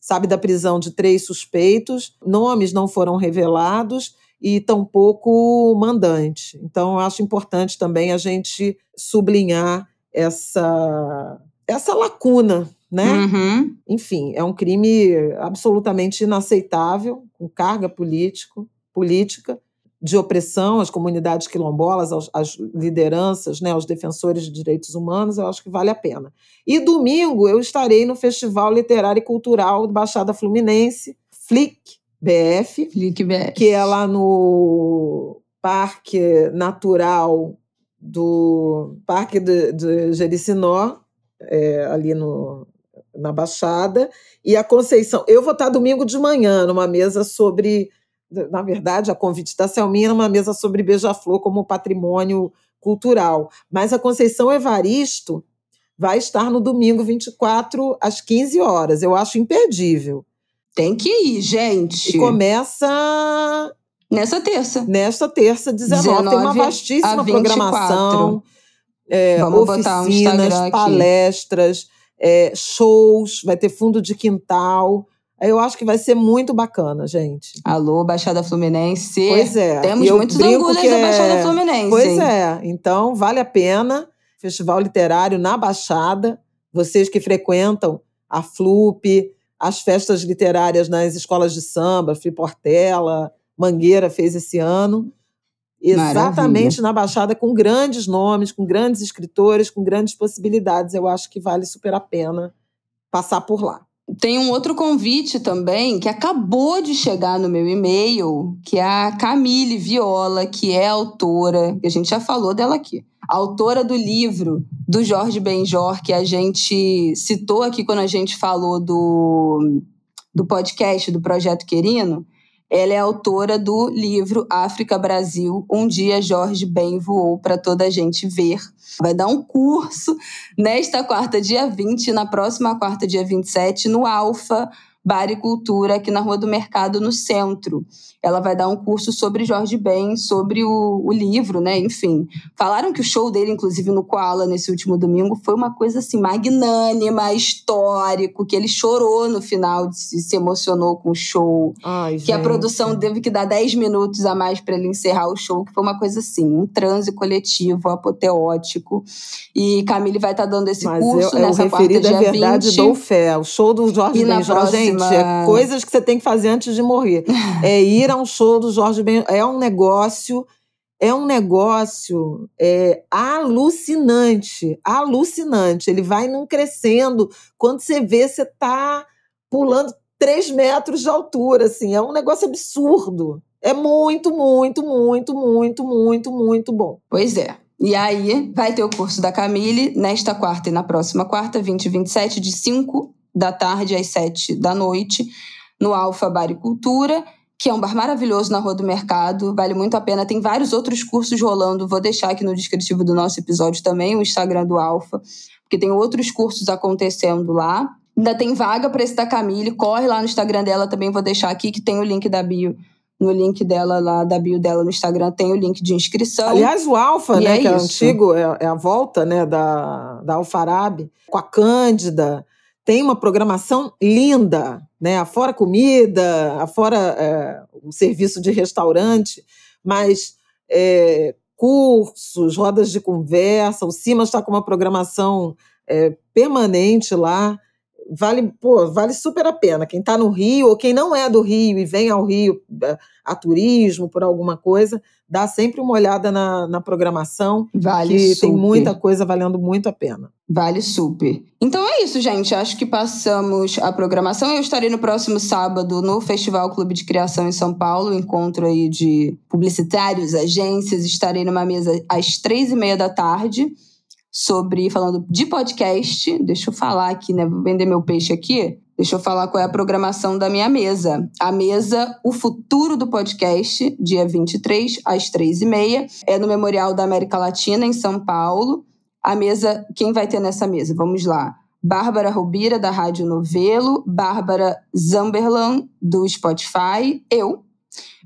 sabe da prisão de três suspeitos, nomes não foram revelados e tampouco o mandante. Então, eu acho importante também a gente sublinhar essa, essa lacuna, né? Uhum. Enfim, é um crime absolutamente inaceitável, com carga político, política, de opressão às comunidades quilombolas, aos- às lideranças, né, aos defensores de direitos humanos, eu acho que vale a pena. E domingo eu estarei no Festival Literário e Cultural do Baixada Fluminense, FLIC BF, Flick BR. que é lá no Parque Natural do Parque de, de Jericinó, é, ali no, na Baixada, e a Conceição. Eu vou estar domingo de manhã numa mesa sobre, na verdade, a convite da Selminha, numa mesa sobre beija-flor como patrimônio cultural. Mas a Conceição Evaristo vai estar no domingo 24 às 15 horas. Eu acho imperdível. Tem que ir, gente. E começa Nessa terça. nesta terça, 19. Tem uma 19 vastíssima 24. programação. é, Vamos botar um oficinas, palestras, é, shows, vai ter fundo de quintal. Eu acho que vai ser muito bacana, gente. Alô, Baixada Fluminense. Pois é. Temos eu muitos orgulhos da é- Baixada Fluminense. Pois é. Então, vale a pena. Festival Literário na Baixada. Vocês que frequentam a FLUP, as festas literárias nas escolas de samba, Frei Portela, Mangueira fez esse ano. Exatamente na Baixada, com grandes nomes, com grandes escritores, com grandes possibilidades. Eu acho que vale super a pena passar por lá. Tem um outro convite também que acabou de chegar no meu e-mail, que é a Camille Viola, que é autora, que a gente já falou dela aqui, autora do livro do Jorge Benjor, que a gente citou aqui quando a gente falou do, do podcast do Projeto Querino. Ela é autora do livro África Brasil, Um Dia Jorge Ben Voou para Toda a Gente Ver. Vai dar um curso nesta quarta, dia 20, e na próxima quarta, dia 27, no Alfa Bar e Cultura, aqui na Rua do Mercado, no centro. Ela vai dar um curso sobre Jorge Ben, sobre o, o livro, né? Enfim. Falaram que o show dele, inclusive, no Koala, nesse último domingo, foi uma coisa assim, magnânima, histórico, que ele chorou no final, se, se emocionou com o show Ai, que a gente. produção teve que dar 10 minutos a mais para ele encerrar o show, que foi uma coisa assim, um transe coletivo, apoteótico. E Camille vai estar dando esse Mas curso eu, eu nessa quarta, referido dia é verdade, 20. dou fé. O show do Jorge na Benjor, gente, é próxima- coisas que você tem que fazer antes de morrer. É ir a um show do Jorge Benjor. É um negócio, é um negócio é, alucinante, alucinante. Ele vai num crescendo. Quando você vê, você tá pulando três metros de altura, assim. É um negócio absurdo. É muito, muito, muito, muito, muito, muito bom. Pois é. E aí vai ter o curso da Camille nesta quarta e na próxima quarta, 20 e 27, de 5 da tarde às 7 da noite, no Alfa Baricultura, que é um bar maravilhoso na Rua do Mercado, vale muito a pena. Tem vários outros cursos rolando, vou deixar aqui no descritivo do nosso episódio também o Instagram do Alfa, porque tem outros cursos acontecendo lá. Ainda tem vaga para esse da Camille, corre lá no Instagram dela também, vou deixar aqui que tem o link da bio no link dela lá, da bio dela no Instagram, tem o link de inscrição. Aliás, o Alfa, né, é que é antigo, é, é, a volta né, da, da Alfarab, com a Cândida, tem uma programação linda, né? Afora comida, afora é, o serviço de restaurante, mas é, cursos, rodas de conversa, o Simas está com uma programação é, permanente lá vale, pô, vale super a pena. Quem está no Rio, ou quem não é do Rio e vem ao Rio eh, a turismo, por alguma coisa, dá sempre uma olhada na, na programação. Vale que super. tem muita coisa valendo muito a pena. Vale super. Então é isso, gente. Acho que passamos a programação. Eu estarei no próximo sábado no Festival Clube de Criação em São Paulo, encontro aí de publicitários, agências. Estarei numa mesa às três e meia da tarde sobre falando de podcast. Deixa eu falar aqui, né? Vou vender meu peixe aqui. Deixa eu falar qual é a programação da minha mesa. A mesa O Futuro do Podcast, dia 23, às 3h30. É no Memorial da América Latina, em São Paulo. A mesa, quem vai ter nessa mesa? Vamos lá. Bárbara Rubira, da Rádio Novelo, Bárbara Zamberlan, do Spotify, eu,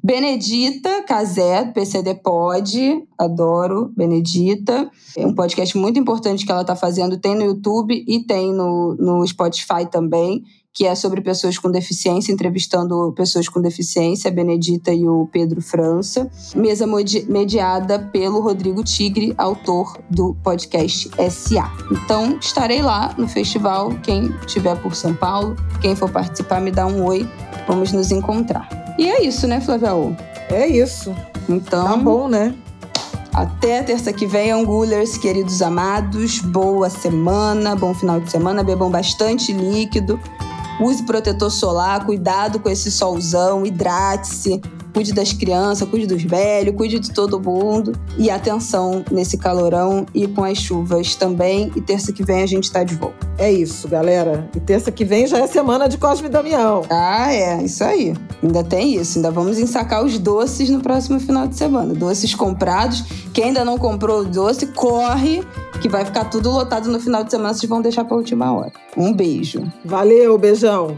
Benedita Casé, PCD Pod, adoro Benedita. É um podcast muito importante que ela está fazendo, tem no YouTube e tem no, no Spotify também, que é sobre pessoas com deficiência, entrevistando pessoas com deficiência, a Benedita e o Pedro França. Mesa mediada pelo Rodrigo Tigre, autor do podcast SA. Então, estarei lá no festival. Quem estiver por São Paulo, quem for participar, me dá um oi. Vamos nos encontrar. E é isso, né, Flávia? É isso. Então. Tá bom, né? Até terça que vem, Angulers, queridos amados. Boa semana, bom final de semana. Bebam bastante líquido. Use protetor solar, cuidado com esse solzão, hidrate-se cuide das crianças, cuide dos velhos, cuide de todo mundo. E atenção nesse calorão e com as chuvas também. E terça que vem a gente tá de volta. É isso, galera. E terça que vem já é semana de Cosme e Damião. Ah, é. Isso aí. Ainda tem isso. Ainda vamos ensacar os doces no próximo final de semana. Doces comprados. Quem ainda não comprou o doce, corre que vai ficar tudo lotado no final de semana. Vocês vão deixar pra última hora. Um beijo. Valeu, beijão.